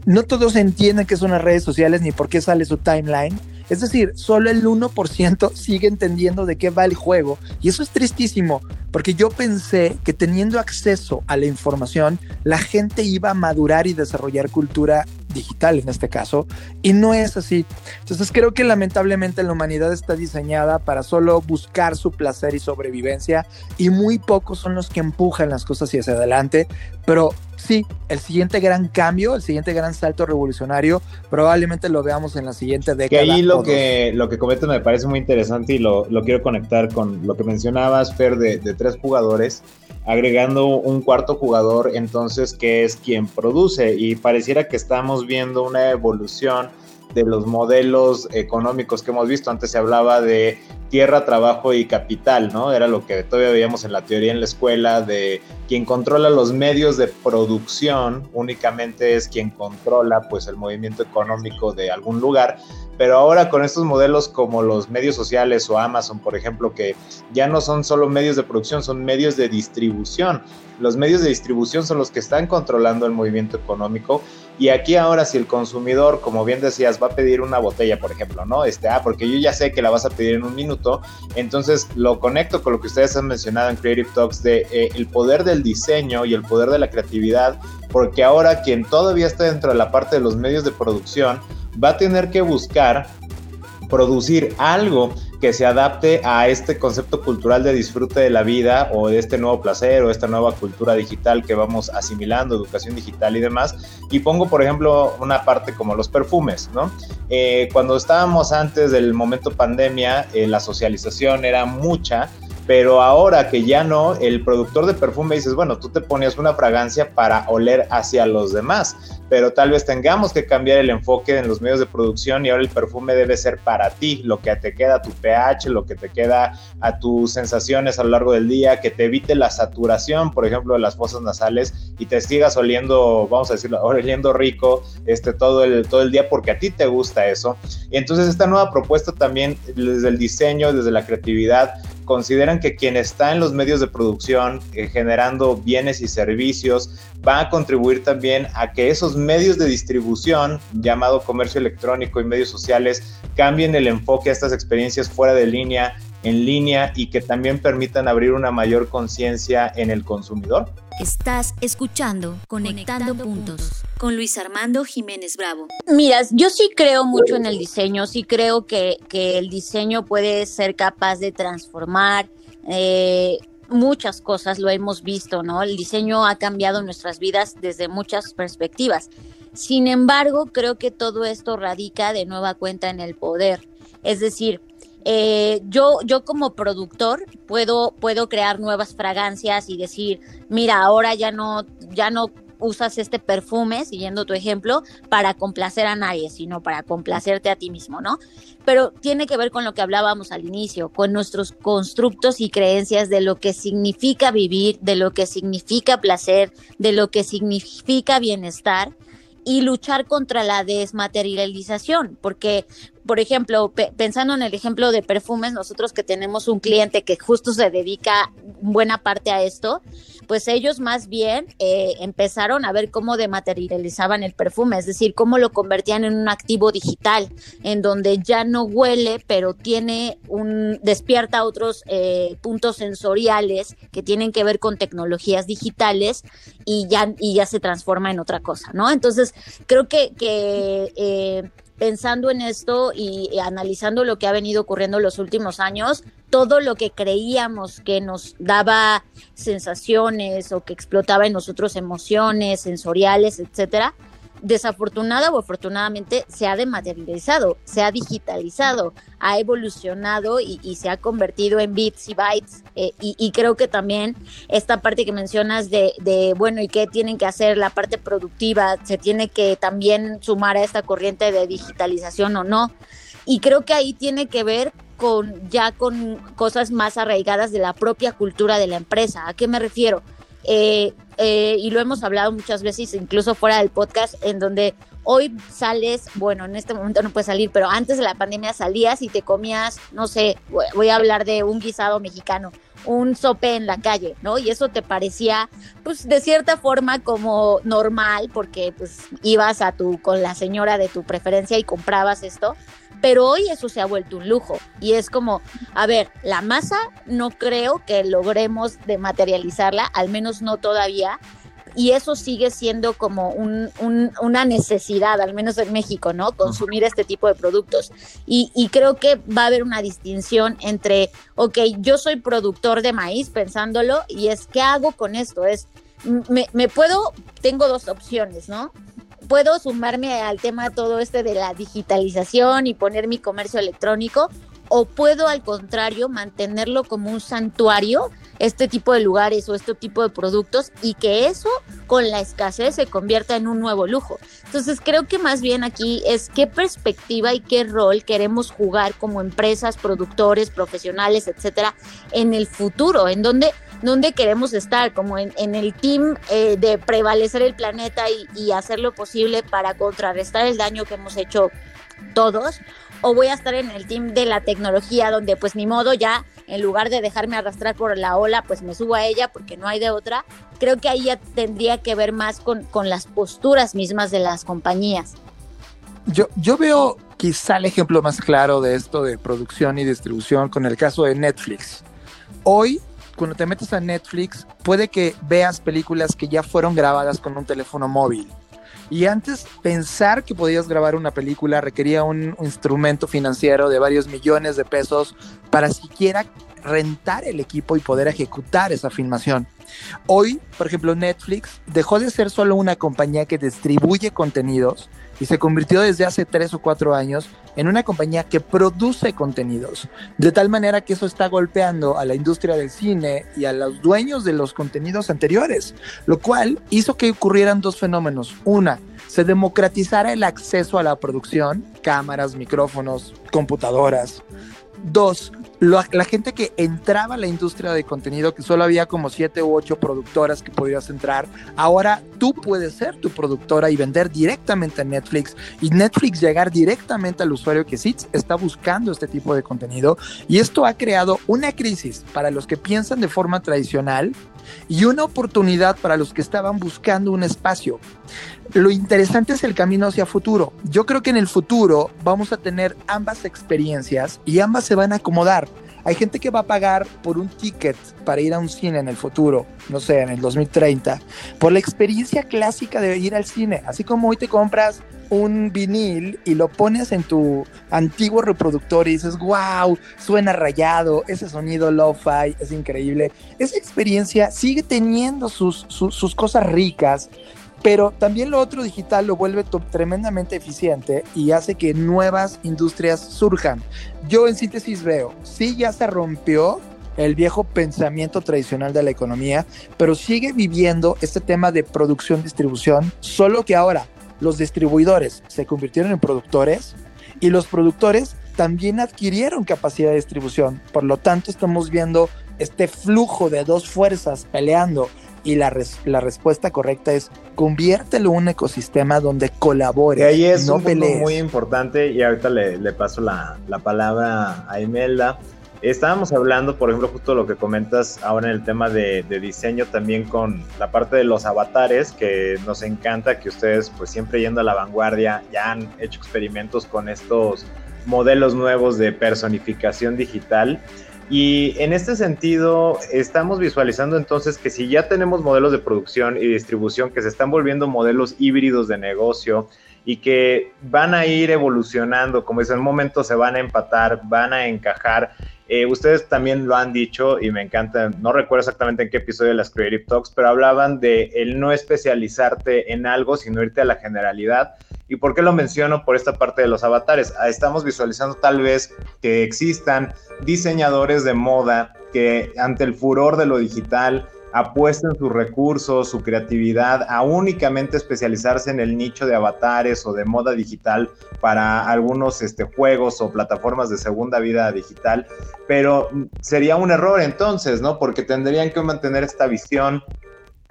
No todos entienden qué son las redes sociales ni por qué sale su timeline. Es decir, solo el 1% sigue entendiendo de qué va el juego. Y eso es tristísimo, porque yo pensé que teniendo acceso a la información, la gente iba a madurar y desarrollar cultura digital en este caso, y no es así. Entonces creo que lamentablemente la humanidad está diseñada para solo buscar su placer y sobrevivencia, y muy pocos son los que empujan las cosas hacia adelante, pero sí, el siguiente gran cambio, el siguiente gran salto revolucionario, probablemente lo veamos en la siguiente década.
Que ahí lo que, lo que comentas me parece muy interesante y lo, lo quiero conectar con lo que mencionabas, Fer, de, de tres jugadores, agregando un cuarto jugador entonces que es quien produce y pareciera que estamos viendo una evolución de los modelos económicos que hemos visto. Antes se hablaba de tierra, trabajo y capital, ¿no? Era lo que todavía veíamos en la teoría en la escuela de quien controla los medios de producción únicamente es quien controla pues el movimiento económico de algún lugar. Pero ahora con estos modelos como los medios sociales o Amazon, por ejemplo, que ya no son solo medios de producción, son medios de distribución. Los medios de distribución son los que están controlando el movimiento económico y aquí ahora si el consumidor, como bien decías, va a pedir una botella, por ejemplo, ¿no? Este, ah, porque yo ya sé que la vas a pedir en un minuto, entonces lo conecto con lo que ustedes han mencionado en Creative Talks de eh, el poder del diseño y el poder de la creatividad, porque ahora quien todavía está dentro de la parte de los medios de producción va a tener que buscar producir algo que se adapte a este concepto cultural de disfrute de la vida o de este nuevo placer o esta nueva cultura digital que vamos asimilando, educación digital y demás. Y pongo, por ejemplo, una parte como los perfumes, ¿no? Eh, cuando estábamos antes del momento pandemia, eh, la socialización era mucha pero ahora que ya no, el productor de perfume dices, bueno, tú te ponías una fragancia para oler hacia los demás, pero tal vez tengamos que cambiar el enfoque en los medios de producción y ahora el perfume debe ser para ti, lo que te queda a tu pH, lo que te queda a tus sensaciones a lo largo del día, que te evite la saturación, por ejemplo, de las fosas nasales y te sigas oliendo, vamos a decirlo, <laughs> oliendo rico este, todo, el, todo el día porque a ti te gusta eso. Y entonces esta nueva propuesta también desde el diseño, desde la creatividad, consideran que quien está en los medios de producción eh, generando bienes y servicios va a contribuir también a que esos medios de distribución, llamado comercio electrónico y medios sociales, cambien el enfoque a estas experiencias fuera de línea, en línea y que también permitan abrir una mayor conciencia en el consumidor.
Estás escuchando Conectando, puntos, con Luis Armando Jiménez Bravo.
Mira, yo sí creo mucho en el diseño, sí creo que, que el diseño puede ser capaz de transformar eh, muchas cosas, lo hemos visto, ¿no? El diseño ha cambiado nuestras vidas desde muchas perspectivas. Sin embargo, creo que todo esto radica de nueva cuenta en el poder. Es decir, eh, yo, yo como productor puedo, puedo crear nuevas fragancias y decir, mira, ahora ya no, ya no usas este perfume, siguiendo tu ejemplo, para complacer a nadie, sino para complacerte a ti mismo, ¿no? Pero tiene que ver con lo que hablábamos al inicio, con nuestros constructos y creencias de lo que significa vivir, de lo que significa placer, de lo que significa bienestar y luchar contra la desmaterialización, porque por ejemplo, pensando en el ejemplo de perfumes, nosotros que tenemos un cliente que justo se dedica buena parte a esto, pues ellos más bien eh, empezaron a ver cómo dematerializaban el perfume, es decir, cómo lo convertían en un activo digital, en donde ya no huele, pero tiene un, despierta otros eh, puntos sensoriales que tienen que ver con tecnologías digitales y ya, y ya se transforma en otra cosa, ¿no? Entonces, creo que, que eh, pensando en esto y, analizando lo que ha venido ocurriendo los últimos años, todo lo que creíamos que nos daba sensaciones o que explotaba en nosotros emociones sensoriales, etcétera, desafortunada o afortunadamente se ha dematerializado, se ha digitalizado, ha evolucionado y, se ha convertido en bits y bytes. Eh, y, creo que también esta parte que mencionas de, de, bueno, ¿y qué tienen que hacer? La parte productiva, se tiene que también sumar a esta corriente de digitalización o no. Y creo que ahí tiene que ver con ya con cosas más arraigadas de la propia cultura de la empresa. ¿A qué me refiero? Eh, eh, y lo hemos hablado muchas veces, incluso fuera del podcast, en donde hoy sales, bueno, en este momento no puedes salir, pero antes de la pandemia salías y te comías, no sé, voy a hablar de un guisado mexicano, un sope en la calle, ¿no? Y eso te parecía, pues, de cierta forma como normal, porque pues ibas a tu, con la señora de tu preferencia y comprabas esto, pero hoy eso se ha vuelto un lujo y es como, a ver, la masa no creo que logremos dematerializarla, al menos no todavía, y eso sigue siendo como una necesidad, al menos en México, ¿no? Consumir este tipo de productos. Y, y, creo que va a haber una distinción entre, ok, yo soy productor de maíz pensándolo, y es, ¿qué hago con esto? Es, me, me puedo, tengo dos opciones, ¿no? Puedo sumarme al tema todo este de la digitalización y poner mi comercio electrónico o puedo al contrario mantenerlo como un santuario, este tipo de lugares o este tipo de productos y que eso con la escasez se convierta en un nuevo lujo. Entonces creo que más bien aquí es qué perspectiva y qué rol queremos jugar como empresas, productores, profesionales, etcétera, en el futuro, en donde dónde queremos estar, como en, el team eh, de prevalecer el planeta y, hacer lo posible para contrarrestar el daño que hemos hecho todos, o voy a estar en el team de la tecnología donde pues ni modo ya en lugar de dejarme arrastrar por la ola pues me subo a ella porque no hay de otra. Creo que ahí ya tendría que ver más con, con las posturas mismas de las compañías.
Yo, yo veo quizá el ejemplo más claro de esto de producción y distribución con el caso de Netflix. Hoy cuando te metes a Netflix, puede que veas películas que ya fueron grabadas con un teléfono móvil. Y antes pensar que podías grabar una película requería un, instrumento financiero de varios millones de pesos para siquiera rentar el equipo y poder ejecutar esa filmación. Hoy, por ejemplo, Netflix dejó de ser solo una compañía que distribuye contenidos y se convirtió desde hace tres o cuatro años en una compañía que produce contenidos, de tal manera que eso está golpeando a la industria del cine y a los dueños de los contenidos anteriores, lo cual hizo que ocurrieran dos fenómenos. Una, se democratizara el acceso a la producción, cámaras, micrófonos, computadoras. Dos, la gente que entraba a la industria de contenido, que solo había como siete u ocho productoras que podías entrar, ahora tú puedes ser tu productora y vender directamente a Netflix y Netflix llegar directamente al usuario que sí está buscando este tipo de contenido. Y esto ha creado una crisis para los que piensan de forma tradicional y una oportunidad para los que estaban buscando un espacio. Lo interesante es el camino hacia futuro. Yo creo que en el futuro vamos a tener ambas experiencias y ambas se van a acomodar. Hay gente que va a pagar por un ticket para ir a un cine en el futuro, no sé, en el 2030, por la experiencia clásica de ir al cine. Así como hoy te compras un vinil y lo pones en tu antiguo reproductor y dices, wow, suena rayado, ese sonido lo-fi es increíble. Esa experiencia sigue teniendo sus, sus cosas ricas, pero también lo otro digital lo vuelve tremendamente eficiente y hace que nuevas industrias surjan. Yo en síntesis veo, sí ya se rompió el viejo pensamiento tradicional de la economía, pero sigue viviendo este tema de producción-distribución, solo que ahora los distribuidores se convirtieron en productores y los productores también adquirieron capacidad de distribución. Por lo tanto, estamos viendo este flujo de dos fuerzas peleando y la, la respuesta correcta es conviértelo en un ecosistema donde colabore.
Y ahí es un punto muy importante y ahorita le, le paso la, la, palabra a Imelda. Estábamos hablando, por ejemplo, justo lo que comentas ahora en el tema de, de, diseño también con la parte de los avatares, que nos encanta que ustedes pues siempre yendo a la vanguardia ya han hecho experimentos con estos modelos nuevos de personificación digital. Y en este sentido, estamos visualizando entonces que si ya tenemos modelos de producción y distribución que se están volviendo modelos híbridos de negocio y que van a ir evolucionando, como en un momento se van a empatar, van a encajar. Eh, ustedes también lo han dicho y me encanta, no recuerdo exactamente en qué episodio de las Creative Talks, pero hablaban de el no especializarte en algo, sino irte a la generalidad. ¿Y por qué lo menciono por esta parte de los avatares? Ah, estamos visualizando tal vez que existan diseñadores de moda que ante el furor de lo digital apuesten sus recursos, su creatividad a únicamente especializarse en el nicho de avatares o de moda digital para algunos este, juegos o plataformas de segunda vida digital, pero sería un error entonces, ¿no? Porque tendrían que mantener esta visión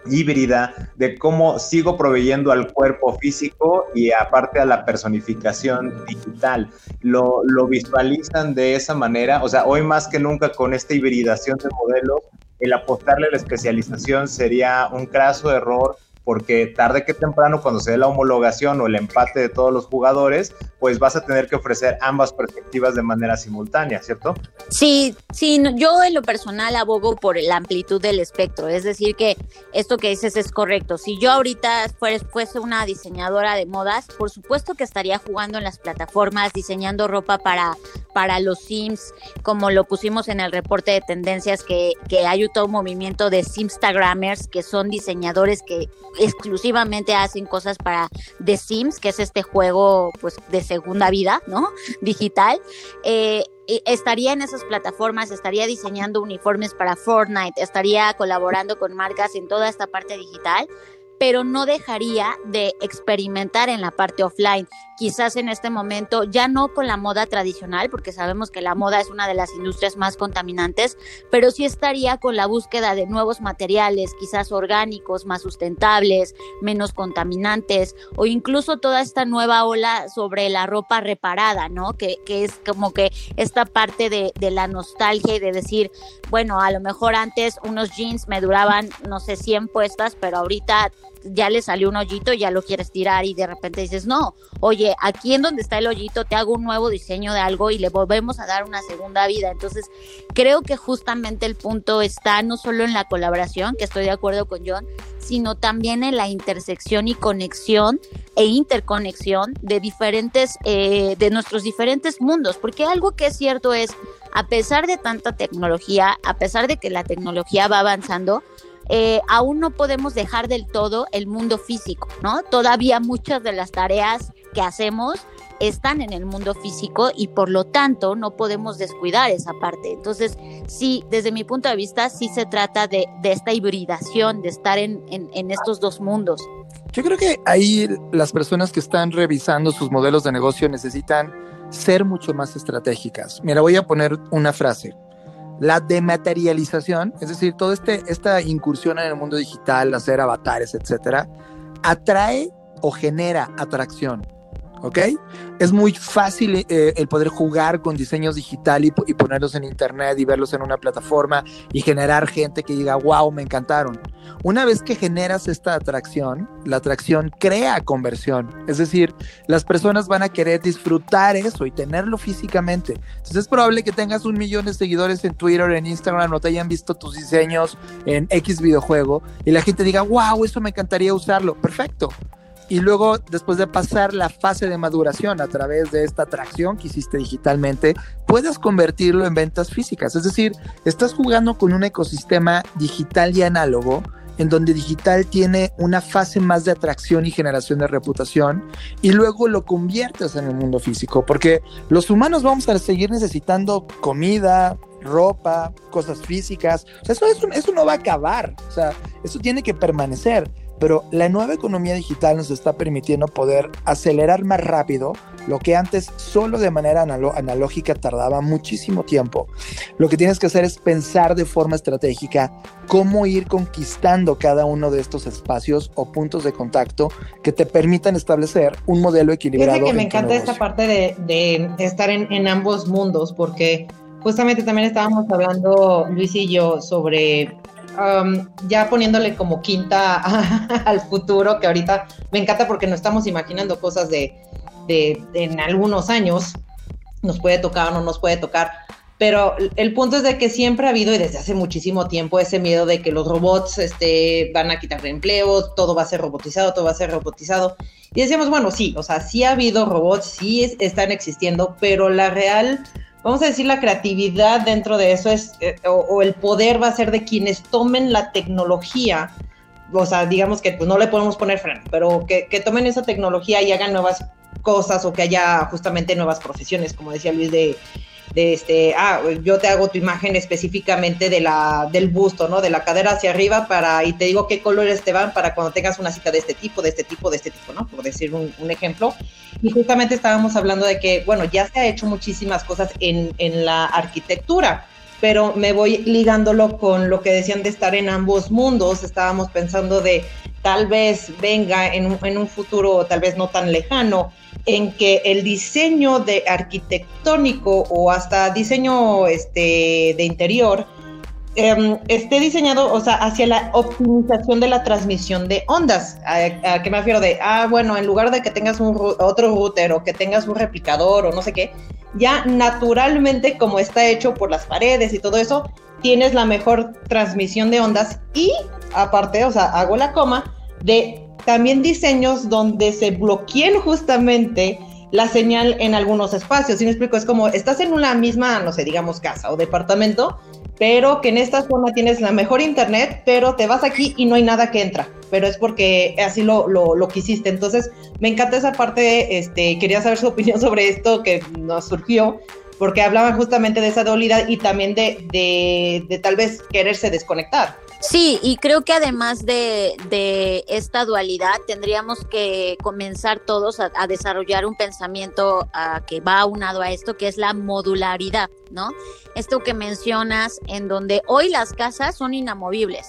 híbrida de cómo sigo proveyendo al cuerpo físico y aparte a la personificación digital. Lo, lo visualizan de esa manera, o sea, hoy más que nunca con esta hibridación de modelos, el apostarle a la especialización sería un craso error porque tarde que temprano, cuando se dé la homologación o el empate de todos los jugadores, pues vas a tener que ofrecer ambas perspectivas de manera simultánea, ¿cierto?
Sí, sí, yo en lo personal abogo por la amplitud del espectro, es decir, que esto que dices es correcto. Si yo ahorita fuese una diseñadora de modas, por supuesto que estaría jugando en las plataformas, diseñando ropa para, para los Sims, como lo pusimos en el reporte de tendencias, que, que hay todo un movimiento de Simstagramers, que son diseñadores que exclusivamente hacen cosas para The Sims, que es este juego pues de segunda vida, ¿no? <laughs> Digital. Eh, estaría en esas plataformas, estaría diseñando uniformes para Fortnite, estaría colaborando con marcas en toda esta parte digital pero no dejaría de experimentar en la parte offline. Quizás en este momento ya no con la moda tradicional, porque sabemos que la moda es una de las industrias más contaminantes, pero sí estaría con la búsqueda de nuevos materiales, quizás orgánicos, más sustentables, menos contaminantes, o incluso toda esta nueva ola sobre la ropa reparada, ¿no? Que, que es como que esta parte de, de la nostalgia y de decir, bueno, a lo mejor antes unos jeans me duraban, no sé, 100 puestas, pero ahorita ya le salió un hoyito y ya lo quieres tirar y de repente dices, no, oye, aquí en donde está el hoyito te hago un nuevo diseño de algo y le volvemos a dar una segunda vida. Entonces, creo que justamente el punto está no solo en la colaboración, que estoy de acuerdo con John, sino también en la intersección y conexión e interconexión de diferentes, eh, de nuestros diferentes mundos, porque algo que es cierto es, a pesar de tanta tecnología, a pesar de que la tecnología va avanzando, eh, aún no podemos dejar del todo el mundo físico, ¿no? Todavía muchas de las tareas que hacemos están en el mundo físico y por lo tanto no podemos descuidar esa parte. Entonces, sí, desde mi punto de vista, sí se trata de, esta hibridación, de estar en, en estos dos mundos.
Yo creo que ahí las personas que están revisando sus modelos de negocio necesitan ser mucho más estratégicas. Mira, voy a poner una frase. La dematerialización, es decir, toda este, esta incursión en el mundo digital, hacer avatares, etcétera, atrae o genera atracción. ¿Ok? Es muy fácil eh, el poder jugar con diseños digital y, y, ponerlos en internet y verlos en una plataforma y generar gente que diga, wow, me encantaron. Una vez que generas esta atracción, la atracción crea conversión. Es decir, las personas van a querer disfrutar eso y tenerlo físicamente. Entonces es probable que tengas un millón de seguidores en Twitter, en Instagram, o te hayan visto tus diseños en X videojuego y la gente diga, wow, eso me encantaría usarlo. Perfecto y luego después de pasar la fase de maduración a través de esta atracción que hiciste digitalmente, puedes convertirlo en ventas físicas. Es decir, estás jugando con un ecosistema digital y análogo en donde digital tiene una fase más de atracción y generación de reputación y luego lo conviertes en el mundo físico, porque los humanos vamos a seguir necesitando comida, ropa, cosas físicas. Eso, eso, eso no va a acabar. O sea, eso tiene que permanecer pero la nueva economía digital nos está permitiendo poder acelerar más rápido lo que antes solo de manera analógica tardaba muchísimo tiempo. Lo que tienes que hacer es pensar de forma estratégica cómo ir conquistando cada uno de estos espacios o puntos de contacto que te permitan establecer un modelo equilibrado.
Fíjate que me encanta esta parte de, estar en, en ambos mundos porque justamente también estábamos hablando Luis y yo sobre Um, ya poniéndole como quinta <laughs> al futuro, que ahorita me encanta porque no estamos imaginando cosas de, de, en algunos años, nos puede tocar o no nos puede tocar, pero el punto es de que siempre ha habido y desde hace muchísimo tiempo ese miedo de que los robots este, van a quitar empleos, todo va a ser robotizado, todo va a ser robotizado. Y decíamos, bueno, sí, o sea, sí ha habido robots, sí están existiendo, pero la real, vamos a decir, la creatividad dentro de eso es, eh, o, el poder va a ser de quienes tomen la tecnología, o sea, digamos que pues, no le podemos poner freno, pero que, que tomen esa tecnología y hagan nuevas cosas o que haya justamente nuevas profesiones, como decía Luis, de de este, ah, yo te hago tu imagen específicamente de la, del busto, ¿no? De la cadera hacia arriba para, y te digo qué colores te van para cuando tengas una cita de este tipo, de este tipo, de este tipo, ¿no? Por decir un, ejemplo. Y justamente estábamos hablando de que, bueno, ya se ha hecho muchísimas cosas en, en la arquitectura, pero me voy ligándolo con lo que decían de estar en ambos mundos. Estábamos pensando de tal vez venga en en un futuro, tal vez no tan lejano, en que el diseño de arquitectónico o hasta diseño este, de interior em, esté diseñado, o sea, hacia la optimización de la transmisión de ondas. ¿A, qué me refiero? De, ah, bueno, en lugar de que tengas un, otro router o que tengas un replicador o no sé qué, ya naturalmente, como está hecho por las paredes y todo eso, tienes la mejor transmisión de ondas y aparte, o sea, hago la coma, de también diseños donde se bloqueen justamente la señal en algunos espacios. Si me explico, es como estás en una misma, no sé, digamos casa o departamento, pero que en esta zona tienes la mejor internet, pero te vas aquí y no hay nada que entra. Pero es porque así lo, lo, quisiste. Entonces, me encanta esa parte. Este, quería saber su opinión <laughs> sobre esto que nos surgió, porque hablaban justamente de esa dualidad y también de, de, de tal vez quererse desconectar.
Sí, y creo que además de, de esta dualidad tendríamos que comenzar todos a, desarrollar un pensamiento que va aunado a esto, que es la modularidad, ¿no? Esto que mencionas en donde hoy las casas son inamovibles.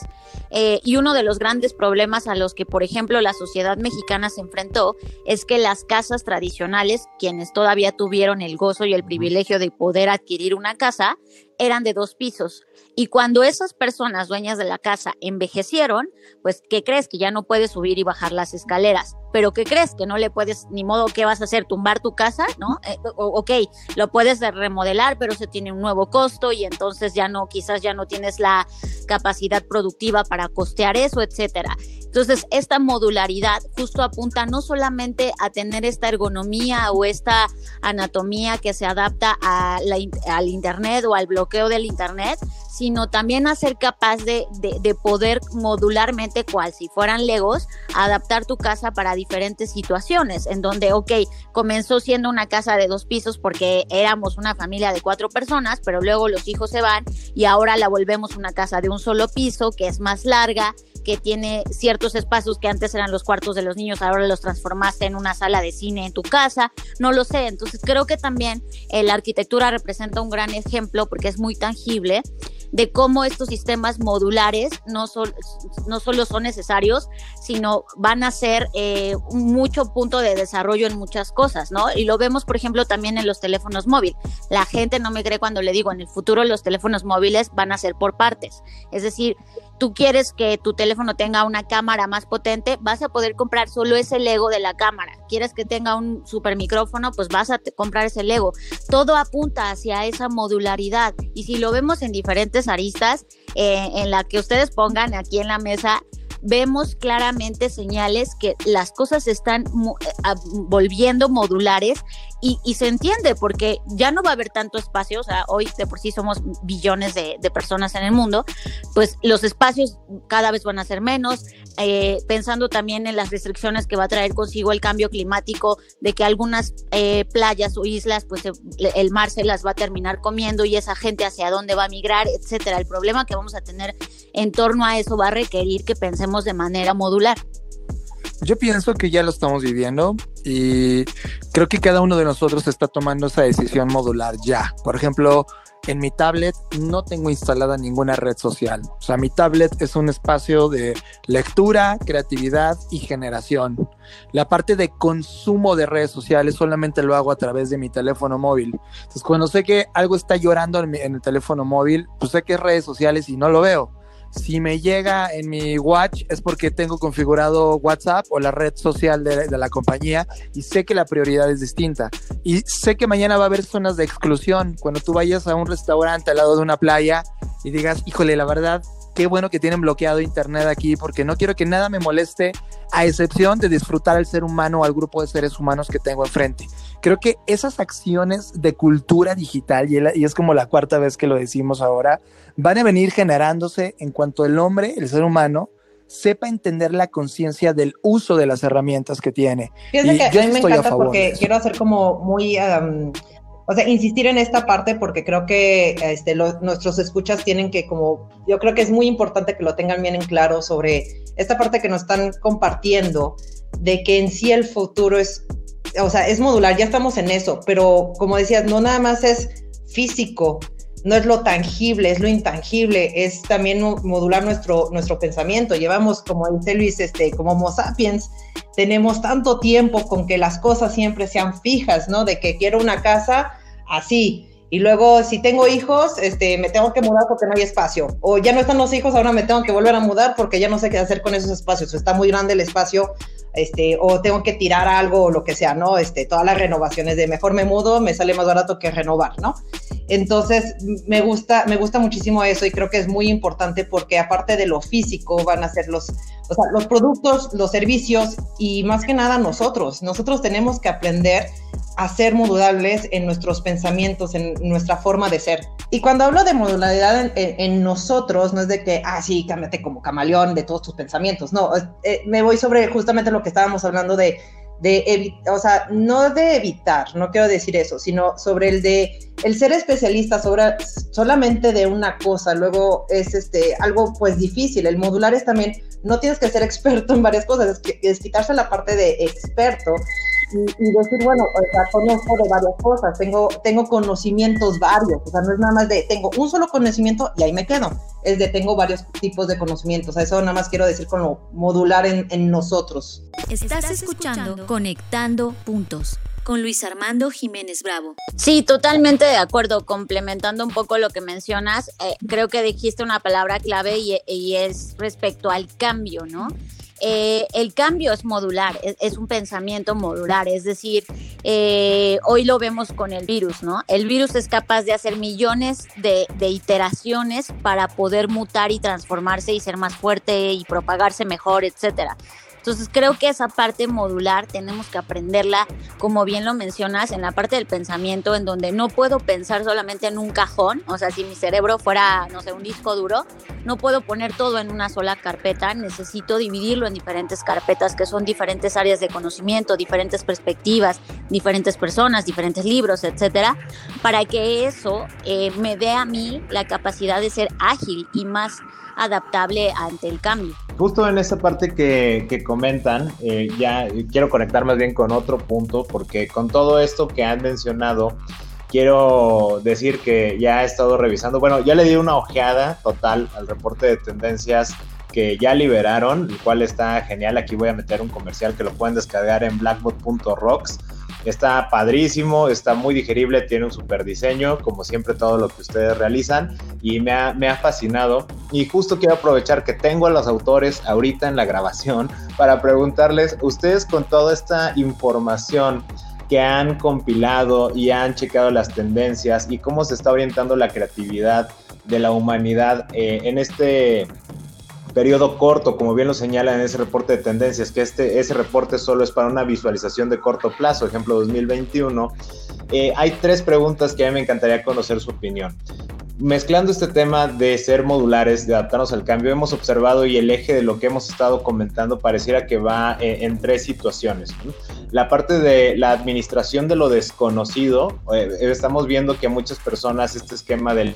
Eh, y uno de los grandes problemas a los que, por ejemplo, la sociedad mexicana se enfrentó es que las casas tradicionales, quienes todavía tuvieron el gozo y el privilegio de poder adquirir una casa, eran de dos pisos. Y cuando esas personas dueñas de la casa envejecieron, pues, ¿qué crees? Que ya no puedes subir y bajar las escaleras. Pero ¿qué crees? Que no le puedes, ni modo, ¿qué vas a hacer? ¿Tumbar tu casa? ¿No? Eh, ok, lo puedes remodelar, pero se tiene un nuevo costo y entonces ya no, quizás ya no tienes la capacidad productiva para costear eso, etcétera. Entonces, esta modularidad justo apunta no solamente a tener esta ergonomía o esta anatomía que se adapta a al Internet o al bloqueo del Internet, sino también a ser capaz de, de, poder modularmente, cual si fueran legos, adaptar tu casa para diferentes situaciones, en donde, ok, comenzó siendo una casa de dos pisos porque éramos una familia de cuatro personas, pero luego los hijos se van y ahora la volvemos una casa de un solo piso, que es más larga, que tiene ciertos espacios que antes eran los cuartos de los niños, ahora los transformaste en una sala de cine en tu casa, no lo sé. Entonces creo que también eh, la arquitectura representa un gran ejemplo porque es muy tangible de cómo estos sistemas modulares no, no solo son necesarios, sino van a ser eh, mucho punto de desarrollo en muchas cosas, ¿no? Y lo vemos, por ejemplo, también en los teléfonos móviles. La gente no me cree cuando le digo, en el futuro los teléfonos móviles van a ser por partes. Es decir, tú quieres que tu teléfono tenga una cámara más potente, vas a poder comprar solo ese Lego de la cámara. Quieres que tenga un super micrófono, pues vas a comprar ese Lego. Todo apunta hacia esa modularidad. Y si lo vemos en diferentes aristas, eh, en la que ustedes pongan aquí en la mesa, vemos claramente señales que las cosas están eh, volviendo modulares y, se entiende porque ya no va a haber tanto espacio, o sea, hoy de por sí somos billones de, personas en el mundo, pues los espacios cada vez van a ser menos, eh, pensando también en las restricciones que va a traer consigo el cambio climático, de que algunas eh, playas o islas, pues el mar se las va a terminar comiendo y esa gente hacia dónde va a migrar, etcétera. El problema que vamos a tener en torno a eso va a requerir que pensemos de manera modular.
Yo pienso que ya lo estamos viviendo y creo que cada uno de nosotros está tomando esa decisión modular ya. Por ejemplo, en mi tablet no tengo instalada ninguna red social. O sea, mi tablet es un espacio de lectura, creatividad y generación. La parte de consumo de redes sociales solamente lo hago a través de mi teléfono móvil. Entonces, cuando sé que algo está llorando en, en el teléfono móvil, pues sé que es redes sociales y no lo veo si me llega en mi watch es porque tengo configurado WhatsApp o la red social de, la compañía y sé que la prioridad es distinta. Y sé que mañana va a haber zonas de exclusión. Cuando tú vayas a un restaurante al lado de una playa y digas, híjole, la verdad, qué bueno que tienen bloqueado internet aquí porque no quiero que nada me moleste a excepción de disfrutar al ser humano o al grupo de seres humanos que tengo enfrente. Creo que esas acciones de cultura digital, y es como la cuarta vez que lo decimos ahora, van a venir generándose en cuanto el hombre, el ser humano, sepa entender la conciencia del uso de las herramientas que tiene.
Fíjate que a mí me encanta porque quiero hacer como muy... Um, o sea, insistir en esta parte porque creo que este, lo, nuestros escuchas tienen que como, yo creo que es muy importante que lo tengan bien en claro sobre esta parte que nos están compartiendo de que en sí el futuro es, o sea, es modular, ya estamos en eso, pero como decías, no nada más es físico, no es lo tangible, es lo intangible, es también modular nuestro, nuestro pensamiento. Llevamos, como dice Luis, este, como Homo sapiens, tenemos tanto tiempo con que las cosas siempre sean fijas, ¿no? De que quiero una casa así. Y luego, si tengo hijos, este, me tengo que mudar porque no hay espacio. O ya no están los hijos, ahora me tengo que volver a mudar porque ya no sé qué hacer con esos espacios. está muy grande el espacio, este, o tengo que tirar algo o lo que sea, ¿no? Este, todas las renovaciones de mejor me mudo, me sale más barato que renovar, ¿no? Entonces, me gusta, me gusta muchísimo eso y creo que es muy importante porque aparte de lo físico van a ser los, o sea, los productos, los servicios y más que nada nosotros. Nosotros tenemos que aprender a ser modulables en nuestros pensamientos, en nuestra forma de ser. Y cuando hablo de modularidad en, nosotros, no es de que, ah, sí, cámbiate como camaleón de todos tus pensamientos. No, eh, me voy sobre justamente lo que estábamos hablando de de o sea, no de evitar, no quiero decir eso, sino sobre el de el ser especialista sobre solamente de una cosa, luego es este algo pues difícil. El modular es también no tienes que ser <laughs> experto en varias cosas, es, es quitarse la parte de experto y, decir, bueno, o sea, conozco de varias cosas, tengo, tengo conocimientos varios, o sea, no es nada más de tengo un solo conocimiento y ahí me quedo, es de tengo varios tipos de conocimientos, a eso nada más quiero decir con lo modular en, en nosotros.
Estás escuchando Conectando Puntos con Luis Armando Jiménez Bravo.
Sí, totalmente de acuerdo. Complementando un poco lo que mencionas, eh, creo que dijiste una palabra clave y, y, es respecto al cambio, ¿no? Eh, el cambio es modular, es, un pensamiento modular, es decir, eh, hoy lo vemos con el virus, ¿no? El virus es capaz de hacer millones de, de, iteraciones para poder mutar y transformarse y ser más fuerte y propagarse mejor, etcétera. Entonces creo que esa parte modular tenemos que aprenderla, como bien lo mencionas, en la parte del pensamiento, en donde no puedo pensar solamente en un cajón, o sea, si mi cerebro fuera, no sé, un disco duro, no puedo poner todo en una sola carpeta, necesito dividirlo en diferentes carpetas que son diferentes áreas de conocimiento, diferentes perspectivas, diferentes personas, diferentes libros, etcétera, para que eso eh, me dé a mí la capacidad de ser ágil y más adaptable ante el cambio.
Justo en esa parte que, que comentan, eh, ya quiero conectar más bien con otro punto, porque con todo esto que han mencionado, quiero decir que ya he estado revisando, bueno, ya le di una ojeada total al reporte de tendencias que ya liberaron, el cual está genial. Aquí voy a meter un comercial que lo pueden descargar en blackbot.rocks Está padrísimo, está muy digerible, tiene un super diseño, como siempre todo lo que ustedes realizan, y me ha, me ha fascinado. Y justo quiero aprovechar que tengo a los autores ahorita en la grabación <laughs> para preguntarles, ustedes con toda esta información, que han compilado y han checado las tendencias y cómo se está orientando la creatividad de la humanidad eh, en este periodo corto, como bien lo señala en ese reporte de tendencias, que este, ese reporte solo es para una visualización de corto plazo, ejemplo 2021, eh, hay tres preguntas que a mí me encantaría conocer su opinión. Mezclando este tema de ser modulares, de adaptarnos al cambio, hemos observado y el eje de lo que hemos estado comentando pareciera que va eh, en tres situaciones. La parte de la administración de lo desconocido, eh, estamos viendo que muchas personas este esquema del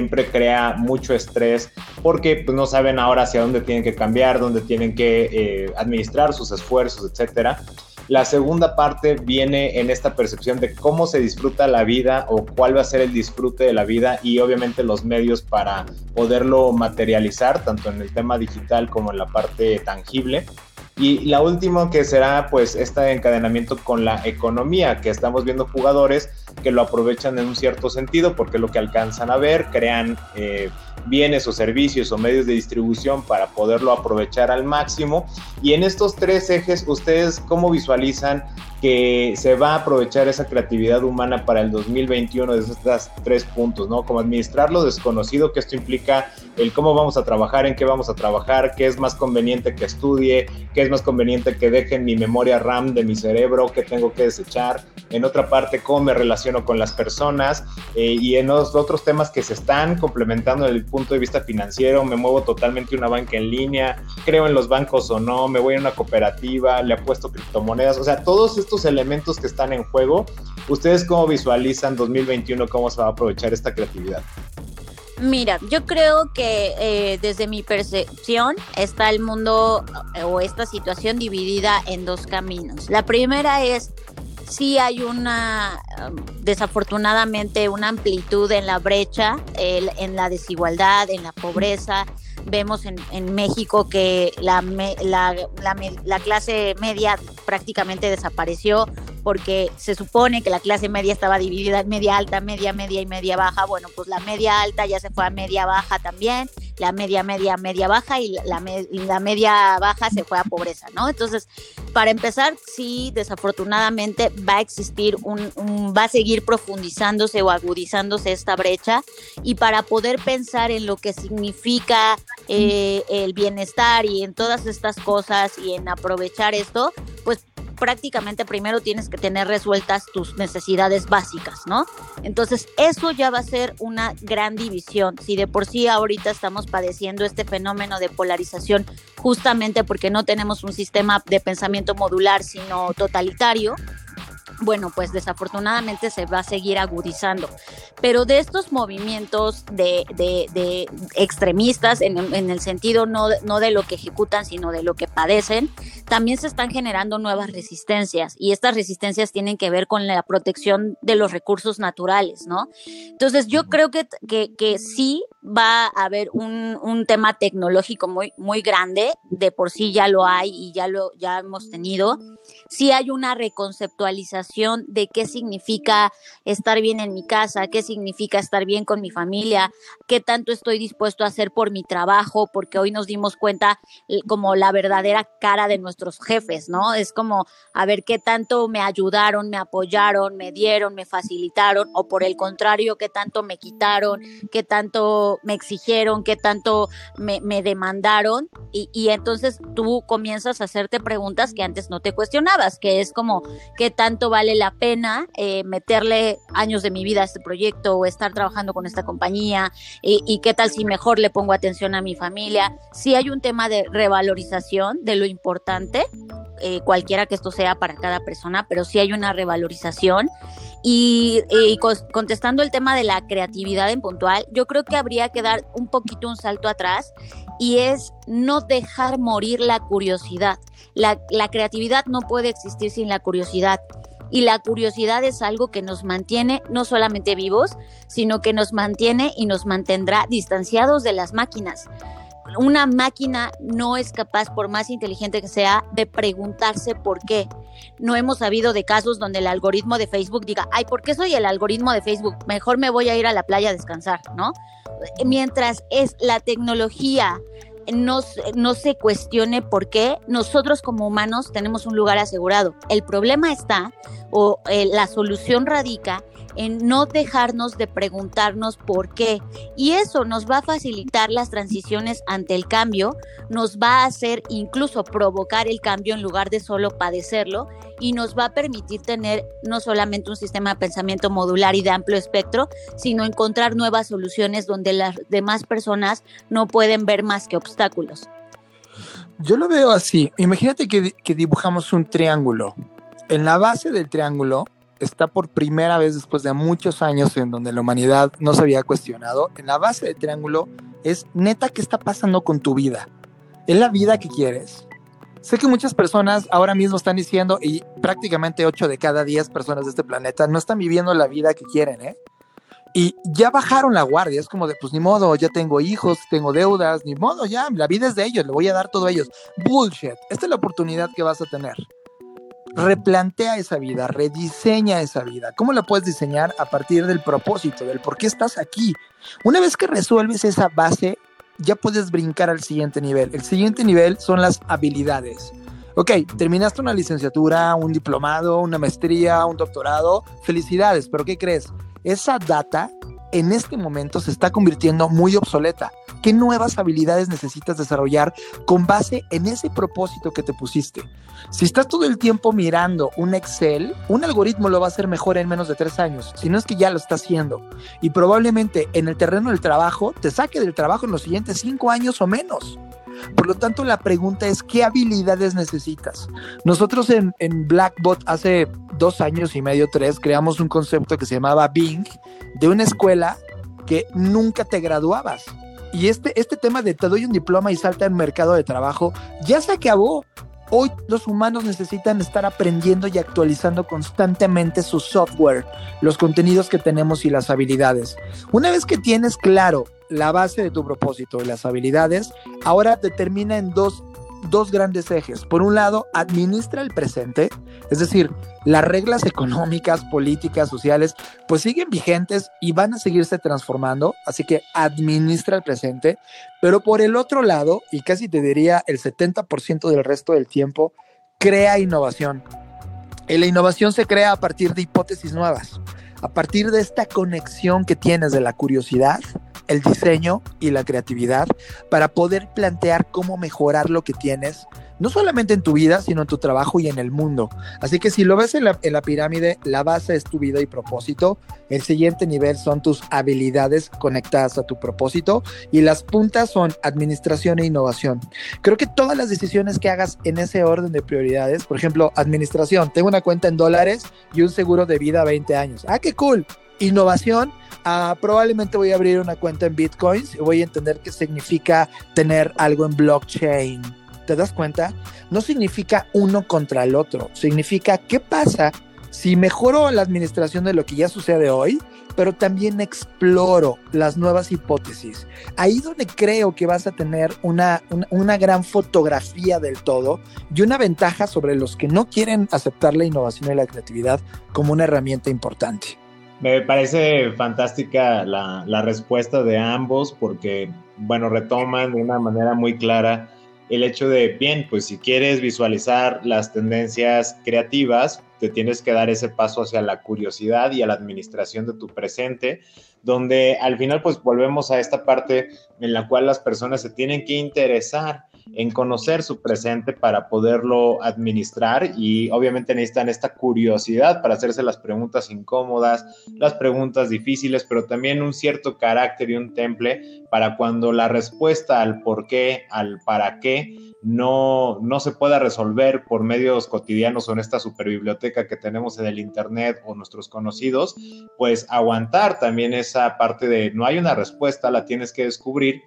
siempre crea mucho estrés porque pues, no saben ahora hacia dónde tienen que cambiar, dónde tienen que eh, administrar sus esfuerzos, etcétera. La segunda parte viene en esta percepción de cómo se disfruta la vida o cuál va a ser el disfrute de la vida y obviamente los medios para poderlo materializar, tanto en el tema digital como en la parte tangible. Y la última que será pues este encadenamiento con la economía, que estamos viendo jugadores que lo aprovechan en un cierto sentido porque es lo que alcanzan a ver, crean eh, bienes o servicios o medios de distribución para poderlo aprovechar al máximo. Y en estos tres ejes, ¿ustedes cómo visualizan que se va a aprovechar esa creatividad humana para el 2021 de estos tres puntos, ¿no? Como administrar lo desconocido, que esto implica el cómo vamos a trabajar, en qué vamos a trabajar, qué es más conveniente que estudie, qué es más conveniente que deje en mi memoria RAM de mi cerebro, qué tengo que desechar. En otra parte, cómo me relaciono con las personas eh, y en los otros temas que se están complementando desde el punto de vista financiero, me muevo totalmente una banca en línea, creo en los bancos o no, me voy a una cooperativa, le apuesto criptomonedas, o sea, todos estos estos elementos que están en juego, ¿ustedes cómo visualizan 2021, cómo se va a aprovechar esta creatividad?
Mira, yo creo que eh, desde mi percepción está el mundo eh, o esta situación dividida en dos caminos. La primera es si hay una, um, desafortunadamente, una amplitud en la brecha, en la desigualdad, en la pobreza, Vemos en, en México que la, la, la, clase media prácticamente desapareció porque se supone que la clase media estaba dividida en media alta, media media y media baja. Bueno, pues la media alta ya se fue a media baja también, la media media media baja y la, media baja se fue a pobreza, ¿no? Entonces, para empezar, sí, desafortunadamente va a existir un, un va a seguir profundizándose o agudizándose esta brecha y para poder pensar en lo que significa eh, el bienestar y en todas estas cosas y en aprovechar esto, pues prácticamente primero tienes que tener resueltas tus necesidades básicas, ¿no? Entonces, eso ya va a ser una gran división. Si de por sí ahorita estamos padeciendo este fenómeno de polarización justamente porque no tenemos un sistema de pensamiento modular, sino totalitario, bueno, pues desafortunadamente se va a seguir agudizando. Pero de estos movimientos de, de, extremistas, en, en, el sentido no, no de lo que ejecutan, sino de lo que padecen, también se están generando nuevas resistencias y estas resistencias tienen que ver con la protección de los recursos naturales, ¿no? Entonces yo creo que, que, que sí va a haber un, un, tema tecnológico muy, muy grande, de por sí ya lo hay y ya lo ya hemos tenido. Sí hay una reconceptualización de qué significa estar bien en mi casa, qué significa estar bien con mi familia, qué tanto estoy dispuesto a hacer por mi trabajo, porque hoy nos dimos cuenta como la verdadera cara de nuestros jefes, ¿no? Es como a ver qué tanto me ayudaron, me apoyaron, me dieron, me facilitaron, o por el contrario, qué tanto me quitaron, qué tanto me exigieron, qué tanto me, demandaron y, entonces tú comienzas a hacerte preguntas que antes no te cuestionabas, que es como qué tanto vale la pena eh, meterle años de mi vida a este proyecto o estar trabajando con esta compañía y, y, qué tal si mejor le pongo atención a mi familia. Si hay un tema de revalorización de lo importante, eh, cualquiera que esto sea para cada persona, pero sí hay una revalorización. Y, contestando el tema de la creatividad en puntual, yo creo que habría que dar un poquito un salto atrás y es no dejar morir la curiosidad. La, la creatividad no puede existir sin la curiosidad. Y la curiosidad es algo que nos mantiene no solamente vivos, sino que nos mantiene y nos mantendrá distanciados de las máquinas una máquina no es capaz, por más inteligente que sea, de preguntarse por qué. No hemos sabido de casos donde el algoritmo de Facebook diga, ay, ¿por qué soy el algoritmo de Facebook? Mejor me voy a ir a la playa a descansar, ¿no? Mientras es la tecnología no, no, se cuestione por qué nosotros como humanos tenemos un lugar asegurado. El problema está, o eh, la solución radica en no dejarnos de preguntarnos por qué. Y eso nos va a facilitar las transiciones ante el cambio, nos va a hacer incluso provocar el cambio en lugar de solo padecerlo y nos va a permitir tener no solamente un sistema de pensamiento modular y de amplio espectro, sino encontrar nuevas soluciones donde las demás personas no pueden ver más que obstáculos.
Yo lo veo así. Imagínate que, que dibujamos un triángulo. En la base del triángulo está por primera vez después de muchos años en donde la humanidad no se había cuestionado, en la base del triángulo es neta qué está pasando con tu vida. ¿Es la vida que quieres? Sé que muchas personas ahora mismo están diciendo, y prácticamente 8 de cada 10 personas de este planeta no están viviendo la vida que quieren, ¿eh? Y ya bajaron la guardia, es como de, pues ni modo, ya tengo hijos, tengo deudas, ni modo, ya, la vida es de ellos, le voy a dar todo a ellos. Bullshit, esta es la oportunidad que vas a tener replantea esa vida, rediseña esa vida. ¿Cómo la puedes diseñar? A partir del propósito, del por qué estás aquí. Una vez que resuelves esa base, ya puedes brincar al siguiente nivel. El siguiente nivel son las habilidades. Ok, terminaste una licenciatura, un diplomado, una maestría, un doctorado. Felicidades, pero ¿qué crees? Esa data en este momento se está convirtiendo muy obsoleta. ¿Qué nuevas habilidades necesitas desarrollar con base en ese propósito que te pusiste? Si estás todo el tiempo mirando un Excel, un algoritmo lo va a hacer mejor en menos de tres años, si no es que ya lo está haciendo. Y probablemente en el terreno del trabajo te saque del trabajo en los siguientes cinco años o menos. Por lo tanto, la pregunta es, ¿qué habilidades necesitas? Nosotros en, Blackbot hace dos años y medio, tres, creamos un concepto que se llamaba Bing, de una escuela que nunca te graduabas. Y este, este tema de te doy un diploma y salta en mercado de trabajo ya se acabó. Hoy los humanos necesitan estar aprendiendo y actualizando constantemente su software, los contenidos que tenemos y las habilidades. Una vez que tienes claro la base de tu propósito y las habilidades, ahora determina en dos dos grandes ejes. Por un lado, administra el presente, es decir, las reglas económicas, políticas, sociales, pues siguen vigentes y van a seguirse transformando, así que administra el presente, pero por el otro lado, y casi te diría el 70% del resto del tiempo, crea innovación. Y la innovación se crea a partir de hipótesis nuevas, a partir de esta conexión que tienes de la curiosidad el diseño y la creatividad para poder plantear cómo mejorar lo que tienes, no solamente en tu vida, sino en tu trabajo y en el mundo. Así que si lo ves en la, pirámide, la base es tu vida y propósito, el siguiente nivel son tus habilidades conectadas a tu propósito y las puntas son administración e innovación. Creo que todas las decisiones que hagas en ese orden de prioridades, por ejemplo, administración, tengo una cuenta en dólares y un seguro de vida a 20 años. Ah, qué cool. Innovación, Ah, probablemente voy a abrir una cuenta en bitcoins y voy a entender qué significa tener algo en blockchain. ¿Te das cuenta? No significa uno contra el otro, significa qué pasa si mejoro la administración de lo que ya sucede hoy, pero también exploro las nuevas hipótesis. Ahí donde creo que vas a tener una, una, gran fotografía del todo y una ventaja sobre los que no quieren aceptar la innovación y la creatividad como una herramienta importante.
Me parece fantástica la, la, respuesta de ambos porque, bueno, retoman de una manera muy clara el hecho de, bien, pues si quieres visualizar las tendencias creativas, te tienes que dar ese paso hacia la curiosidad y a la administración de tu presente, donde al final pues volvemos a esta parte en la cual las personas se tienen que interesar en conocer su presente para poderlo administrar y obviamente necesitan esta curiosidad para hacerse las preguntas incómodas, las preguntas difíciles, pero también un cierto carácter y un temple para cuando la respuesta al por qué, al para qué, no, no se pueda resolver por medios cotidianos o en esta superbiblioteca que tenemos en el Internet o nuestros conocidos, pues aguantar también esa parte de no hay una respuesta, la tienes que descubrir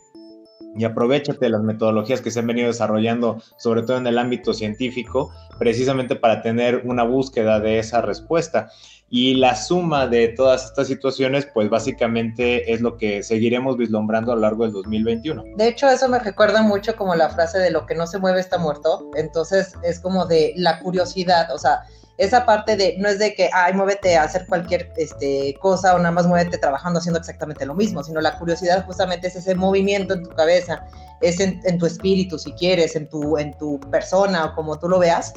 y aprovechate de las metodologías que se han venido desarrollando, sobre todo en el ámbito científico, precisamente para tener una búsqueda de esa respuesta. Y la suma de todas estas situaciones, pues básicamente es lo que seguiremos vislumbrando a lo largo del 2021.
De hecho, eso me recuerda mucho como la frase de lo que no se mueve está muerto. Entonces, es como de la curiosidad, o sea, esa parte de, no es de que, ay, muévete a hacer cualquier este, cosa o nada más muévete trabajando haciendo exactamente lo mismo, sino la curiosidad justamente es ese movimiento en tu cabeza, es en, tu espíritu, si quieres, en tu, en tu persona o como tú lo veas,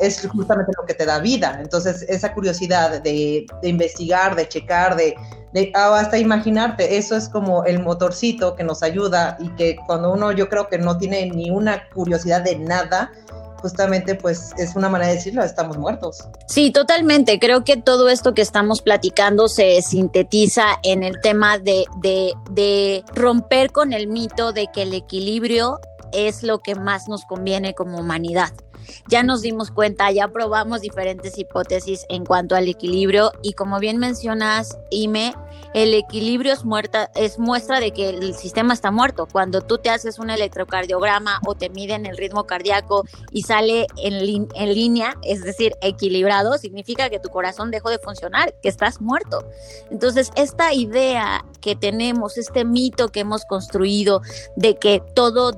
es justamente lo que te da vida. Entonces, esa curiosidad de, de investigar, de checar, de, de hasta imaginarte, eso es como el motorcito que nos ayuda y que cuando uno yo creo que no tiene ni una curiosidad de nada, justamente pues es una manera de decirlo, estamos muertos.
Sí, totalmente. Creo que todo esto que estamos platicando se sintetiza en el tema de, de, romper con el mito de que el equilibrio es lo que más nos conviene como humanidad. Ya nos dimos cuenta, ya probamos diferentes hipótesis en cuanto al equilibrio y como bien mencionas, Ime, el equilibrio es, muerta, es muestra de que el sistema está muerto. Cuando tú te haces un electrocardiograma o te miden el ritmo cardíaco y sale en, línea, es decir, equilibrado, significa que tu corazón dejó de funcionar, que estás muerto. Entonces, esta idea que tenemos, este mito que hemos construido de que todo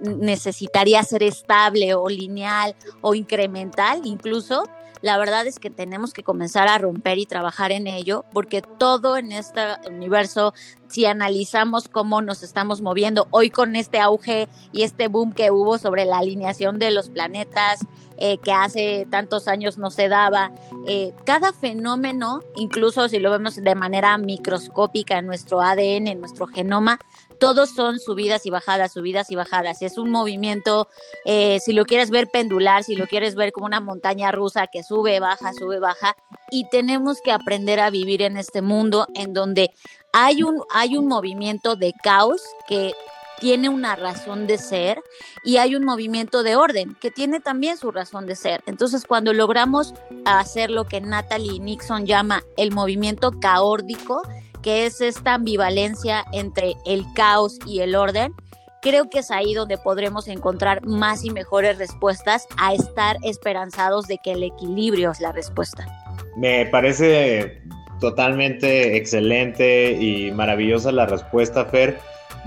necesitaría ser estable o lineal o incremental incluso, la verdad es que tenemos que comenzar a romper y trabajar en ello, porque todo en este universo, si analizamos cómo nos estamos moviendo hoy con este auge y este boom que hubo sobre la alineación de los planetas, eh, que hace tantos años no se daba. Eh, cada fenómeno, incluso si lo vemos de manera microscópica en nuestro ADN, en nuestro genoma, todos son subidas y bajadas, subidas y bajadas. Es un movimiento, eh, si lo quieres ver pendular, si lo quieres ver como una montaña rusa que sube, baja, sube, baja, y tenemos que aprender a vivir en este mundo en donde hay un, hay un movimiento de caos que tiene una razón de ser y hay un movimiento de orden que tiene también su razón de ser. Entonces, cuando logramos hacer lo que Natalie Nixon llama el movimiento caórdico, que es esta ambivalencia entre el caos y el orden, creo que es ahí donde podremos encontrar más y mejores respuestas a estar esperanzados de que el equilibrio es la respuesta.
Me parece totalmente excelente y maravillosa la respuesta, Fer.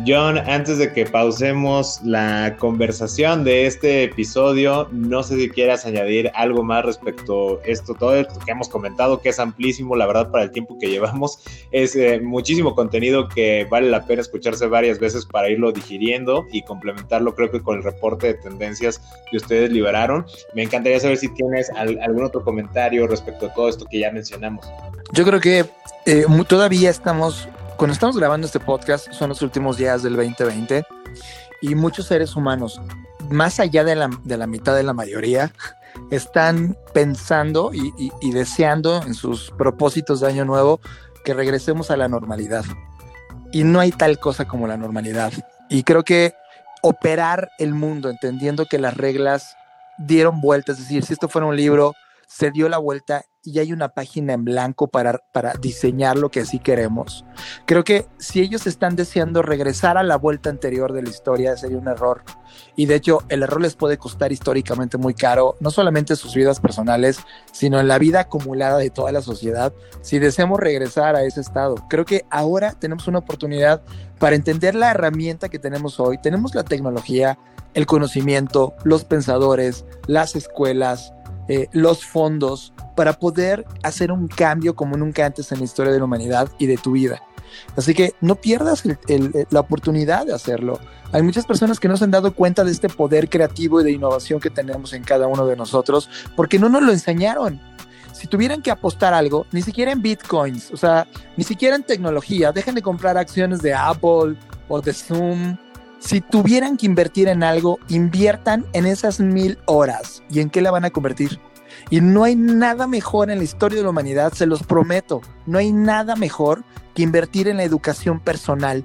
John, antes de que pausemos la conversación de este episodio, no sé si quieras añadir algo más respecto a esto, todo esto que hemos comentado, que es amplísimo, la verdad, para el tiempo que llevamos. Es eh, muchísimo contenido que vale la pena escucharse varias veces para irlo digiriendo y complementarlo, creo que con el reporte de tendencias que ustedes liberaron. Me encantaría saber si tienes algún otro comentario respecto a todo esto que ya mencionamos.
Yo creo que eh, todavía estamos cuando estamos grabando este podcast son los últimos días del 2020 y muchos seres humanos, más allá de la, de la mitad de la mayoría, <laughs> están pensando y, y, deseando en sus propósitos de año nuevo que regresemos a la normalidad. Y no hay tal cosa como la normalidad. Y creo que operar el mundo entendiendo que las reglas dieron vueltas, es decir, si esto fuera un libro, se dio la vuelta y hay una página en blanco para, para diseñar lo que así queremos. Creo que si ellos están deseando regresar a la vuelta anterior de la historia sería un error. Y de hecho el error les puede costar históricamente muy caro, no solamente en sus vidas personales, sino en la vida acumulada de toda la sociedad, si deseamos regresar a ese estado. Creo que ahora tenemos una oportunidad para entender la herramienta que tenemos hoy. Tenemos la tecnología, el conocimiento, los pensadores, las escuelas, eh, los fondos para poder hacer un cambio como nunca antes en la historia de la humanidad y de tu vida. Así que no pierdas la oportunidad de hacerlo. Hay muchas personas que no se han dado cuenta de este poder creativo y de innovación que tenemos en cada uno de nosotros porque no nos lo enseñaron. Si tuvieran que apostar algo, ni siquiera en bitcoins, o sea, ni siquiera en tecnología, dejen de comprar acciones de Apple o de Zoom. Si tuvieran que invertir en algo, inviertan en esas mil horas. ¿Y en qué la van a convertir? Y no hay nada mejor en la historia de la humanidad, se los prometo. No hay nada mejor que invertir en la educación personal,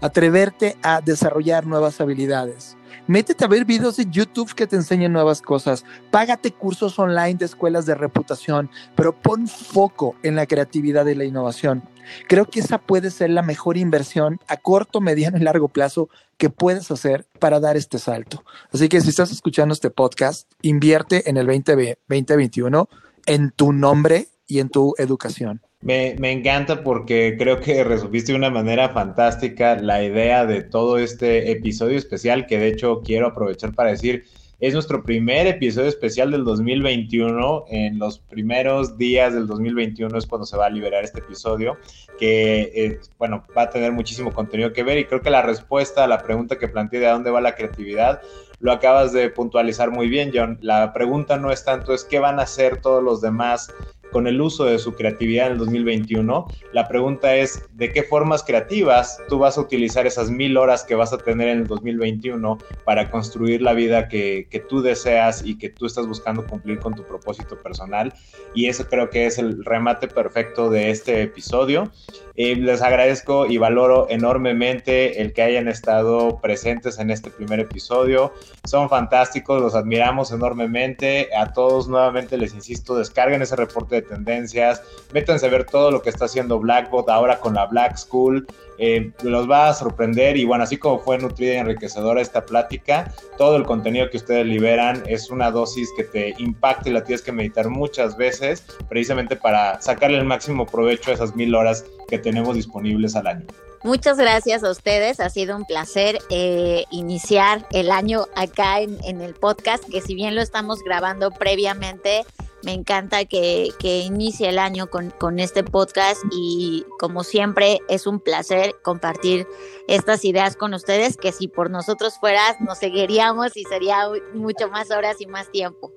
atreverte a desarrollar nuevas habilidades. Métete a ver videos de YouTube que te enseñen nuevas cosas. Págate cursos online de escuelas de reputación, pero pon foco en la creatividad y la innovación. Creo que esa puede ser la mejor inversión a corto, mediano y largo plazo que puedes hacer para dar este salto. Así que si estás escuchando este podcast, invierte en el 2021 en tu nombre y en tu educación.
Me, me, encanta porque creo que resumiste de una manera fantástica la idea de todo este episodio especial que de hecho quiero aprovechar para decir es nuestro primer episodio especial del 2021. En los primeros días del 2021 es cuando se va a liberar este episodio, que, eh, bueno, va a tener muchísimo contenido que ver y creo que la respuesta a la pregunta que planteé de dónde va la creatividad lo acabas de puntualizar muy bien, John. La pregunta no es tanto es qué van a hacer todos los demás con el uso de su creatividad en el 2021. La pregunta es, ¿de qué formas creativas tú vas a utilizar esas mil horas que vas a tener en el 2021 para construir la vida que, que tú deseas y que tú estás buscando cumplir con tu propósito personal? Y eso creo que es el remate perfecto de este episodio. Les agradezco y valoro enormemente el que hayan estado presentes en este primer episodio. Son fantásticos, los admiramos enormemente. A todos nuevamente les insisto, descarguen ese reporte de tendencias, métanse a ver todo lo que está haciendo Blackbot ahora con la Black School. Eh, los va a sorprender y bueno, así como fue nutrida y enriquecedora esta plática, todo el contenido que ustedes liberan es una dosis que te impacta y la tienes que meditar muchas veces precisamente para sacarle el máximo provecho a esas mil horas que tenemos disponibles al año.
Muchas gracias a ustedes, ha sido un placer eh, iniciar el año acá en, en el podcast, que si bien lo estamos grabando previamente, Me encanta que, que inicie el año con, con este podcast y como siempre es un placer compartir estas ideas con ustedes que si por nosotros fueras nos seguiríamos y sería mucho más horas y más tiempo.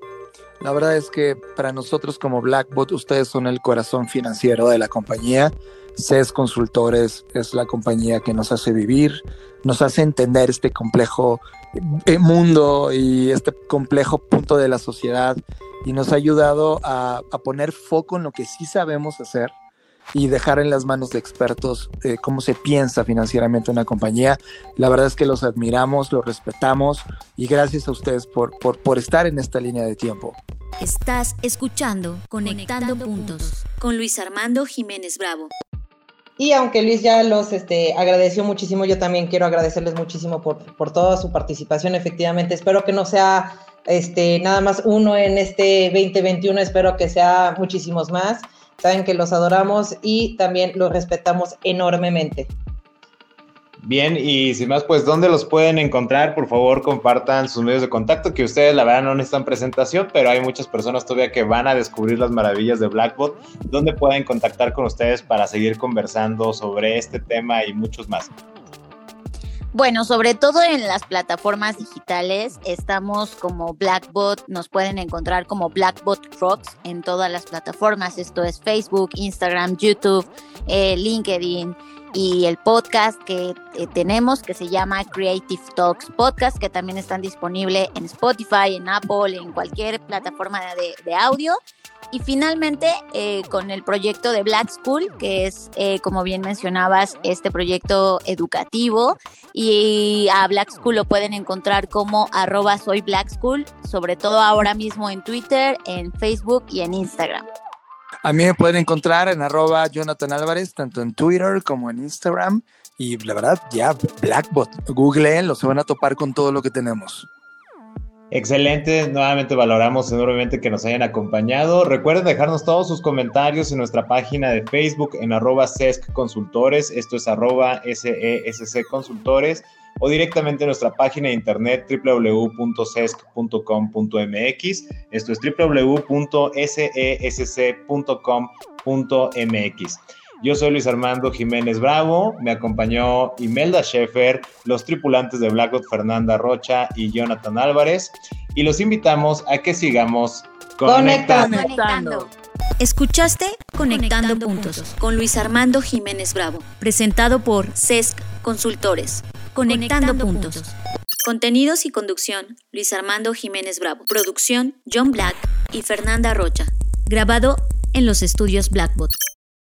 La verdad es que para nosotros como Blackbot ustedes son el corazón financiero de la compañía. CES Consultores es la compañía que nos hace vivir, nos hace entender este complejo eh, mundo y este complejo punto de la sociedad y nos ha ayudado a, a poner foco en lo que sí sabemos hacer y dejar en las manos de expertos eh, cómo se piensa financieramente una compañía. La verdad es que los admiramos, los respetamos y gracias a ustedes por, por, por estar en esta línea de tiempo.
Estás escuchando Conectando, Puntos con Luis Armando Jiménez Bravo.
Y aunque Luis ya los este, agradeció muchísimo, yo también quiero agradecerles muchísimo por, por toda su participación. Efectivamente, espero que no sea este, nada más uno en este 2021, espero que sea muchísimos más. Saben que los adoramos y también los respetamos enormemente.
Bien, y sin más, pues, ¿dónde los pueden encontrar? Por favor, compartan sus medios de contacto, que ustedes, la verdad, no necesitan presentación, pero hay muchas personas todavía que van a descubrir las maravillas de Blackbot, ¿Dónde pueden contactar con ustedes para seguir conversando sobre este tema y muchos más.
Bueno, sobre todo en las plataformas digitales, estamos como Blackbot, nos pueden encontrar como Blackbot Rocks en todas las plataformas, esto es Facebook, Instagram, YouTube, eh, LinkedIn y el podcast que eh, tenemos que se llama Creative Talks Podcast, que también están disponibles en Spotify, en Apple, en cualquier plataforma de audio. Y finalmente, eh, con el proyecto de Black School, que es, eh, como bien mencionabas, este proyecto educativo. Y a Black School lo pueden encontrar como arroba soy Black School, sobre todo ahora mismo en Twitter, en Facebook y en Instagram.
A mí me pueden encontrar en arroba Jonathan Álvarez, tanto en Twitter como en Instagram. Y la verdad, ya, Blackbot, Google, los se van a topar con todo lo que tenemos.
Excelente, nuevamente valoramos enormemente que nos hayan acompañado. Recuerden dejarnos todos sus comentarios en nuestra página de Facebook en arroba SESC Consultores, esto es arroba SESC Consultores, o directamente en nuestra página de internet www.sesc.com.mx, esto es www.sesc.com.mx. Yo soy Luis Armando Jiménez Bravo, me acompañó Imelda Schaefer, los tripulantes de Blackwood Fernanda Rocha y Jonathan Álvarez, y los invitamos a que sigamos conectando. conectando.
Escuchaste Conectando, puntos, con Luis Armando Jiménez Bravo, presentado por CESC Consultores. Conectando, puntos. Contenidos y conducción, Luis Armando Jiménez Bravo. Producción, John Black y Fernanda Rocha. Grabado en los estudios Blackbot.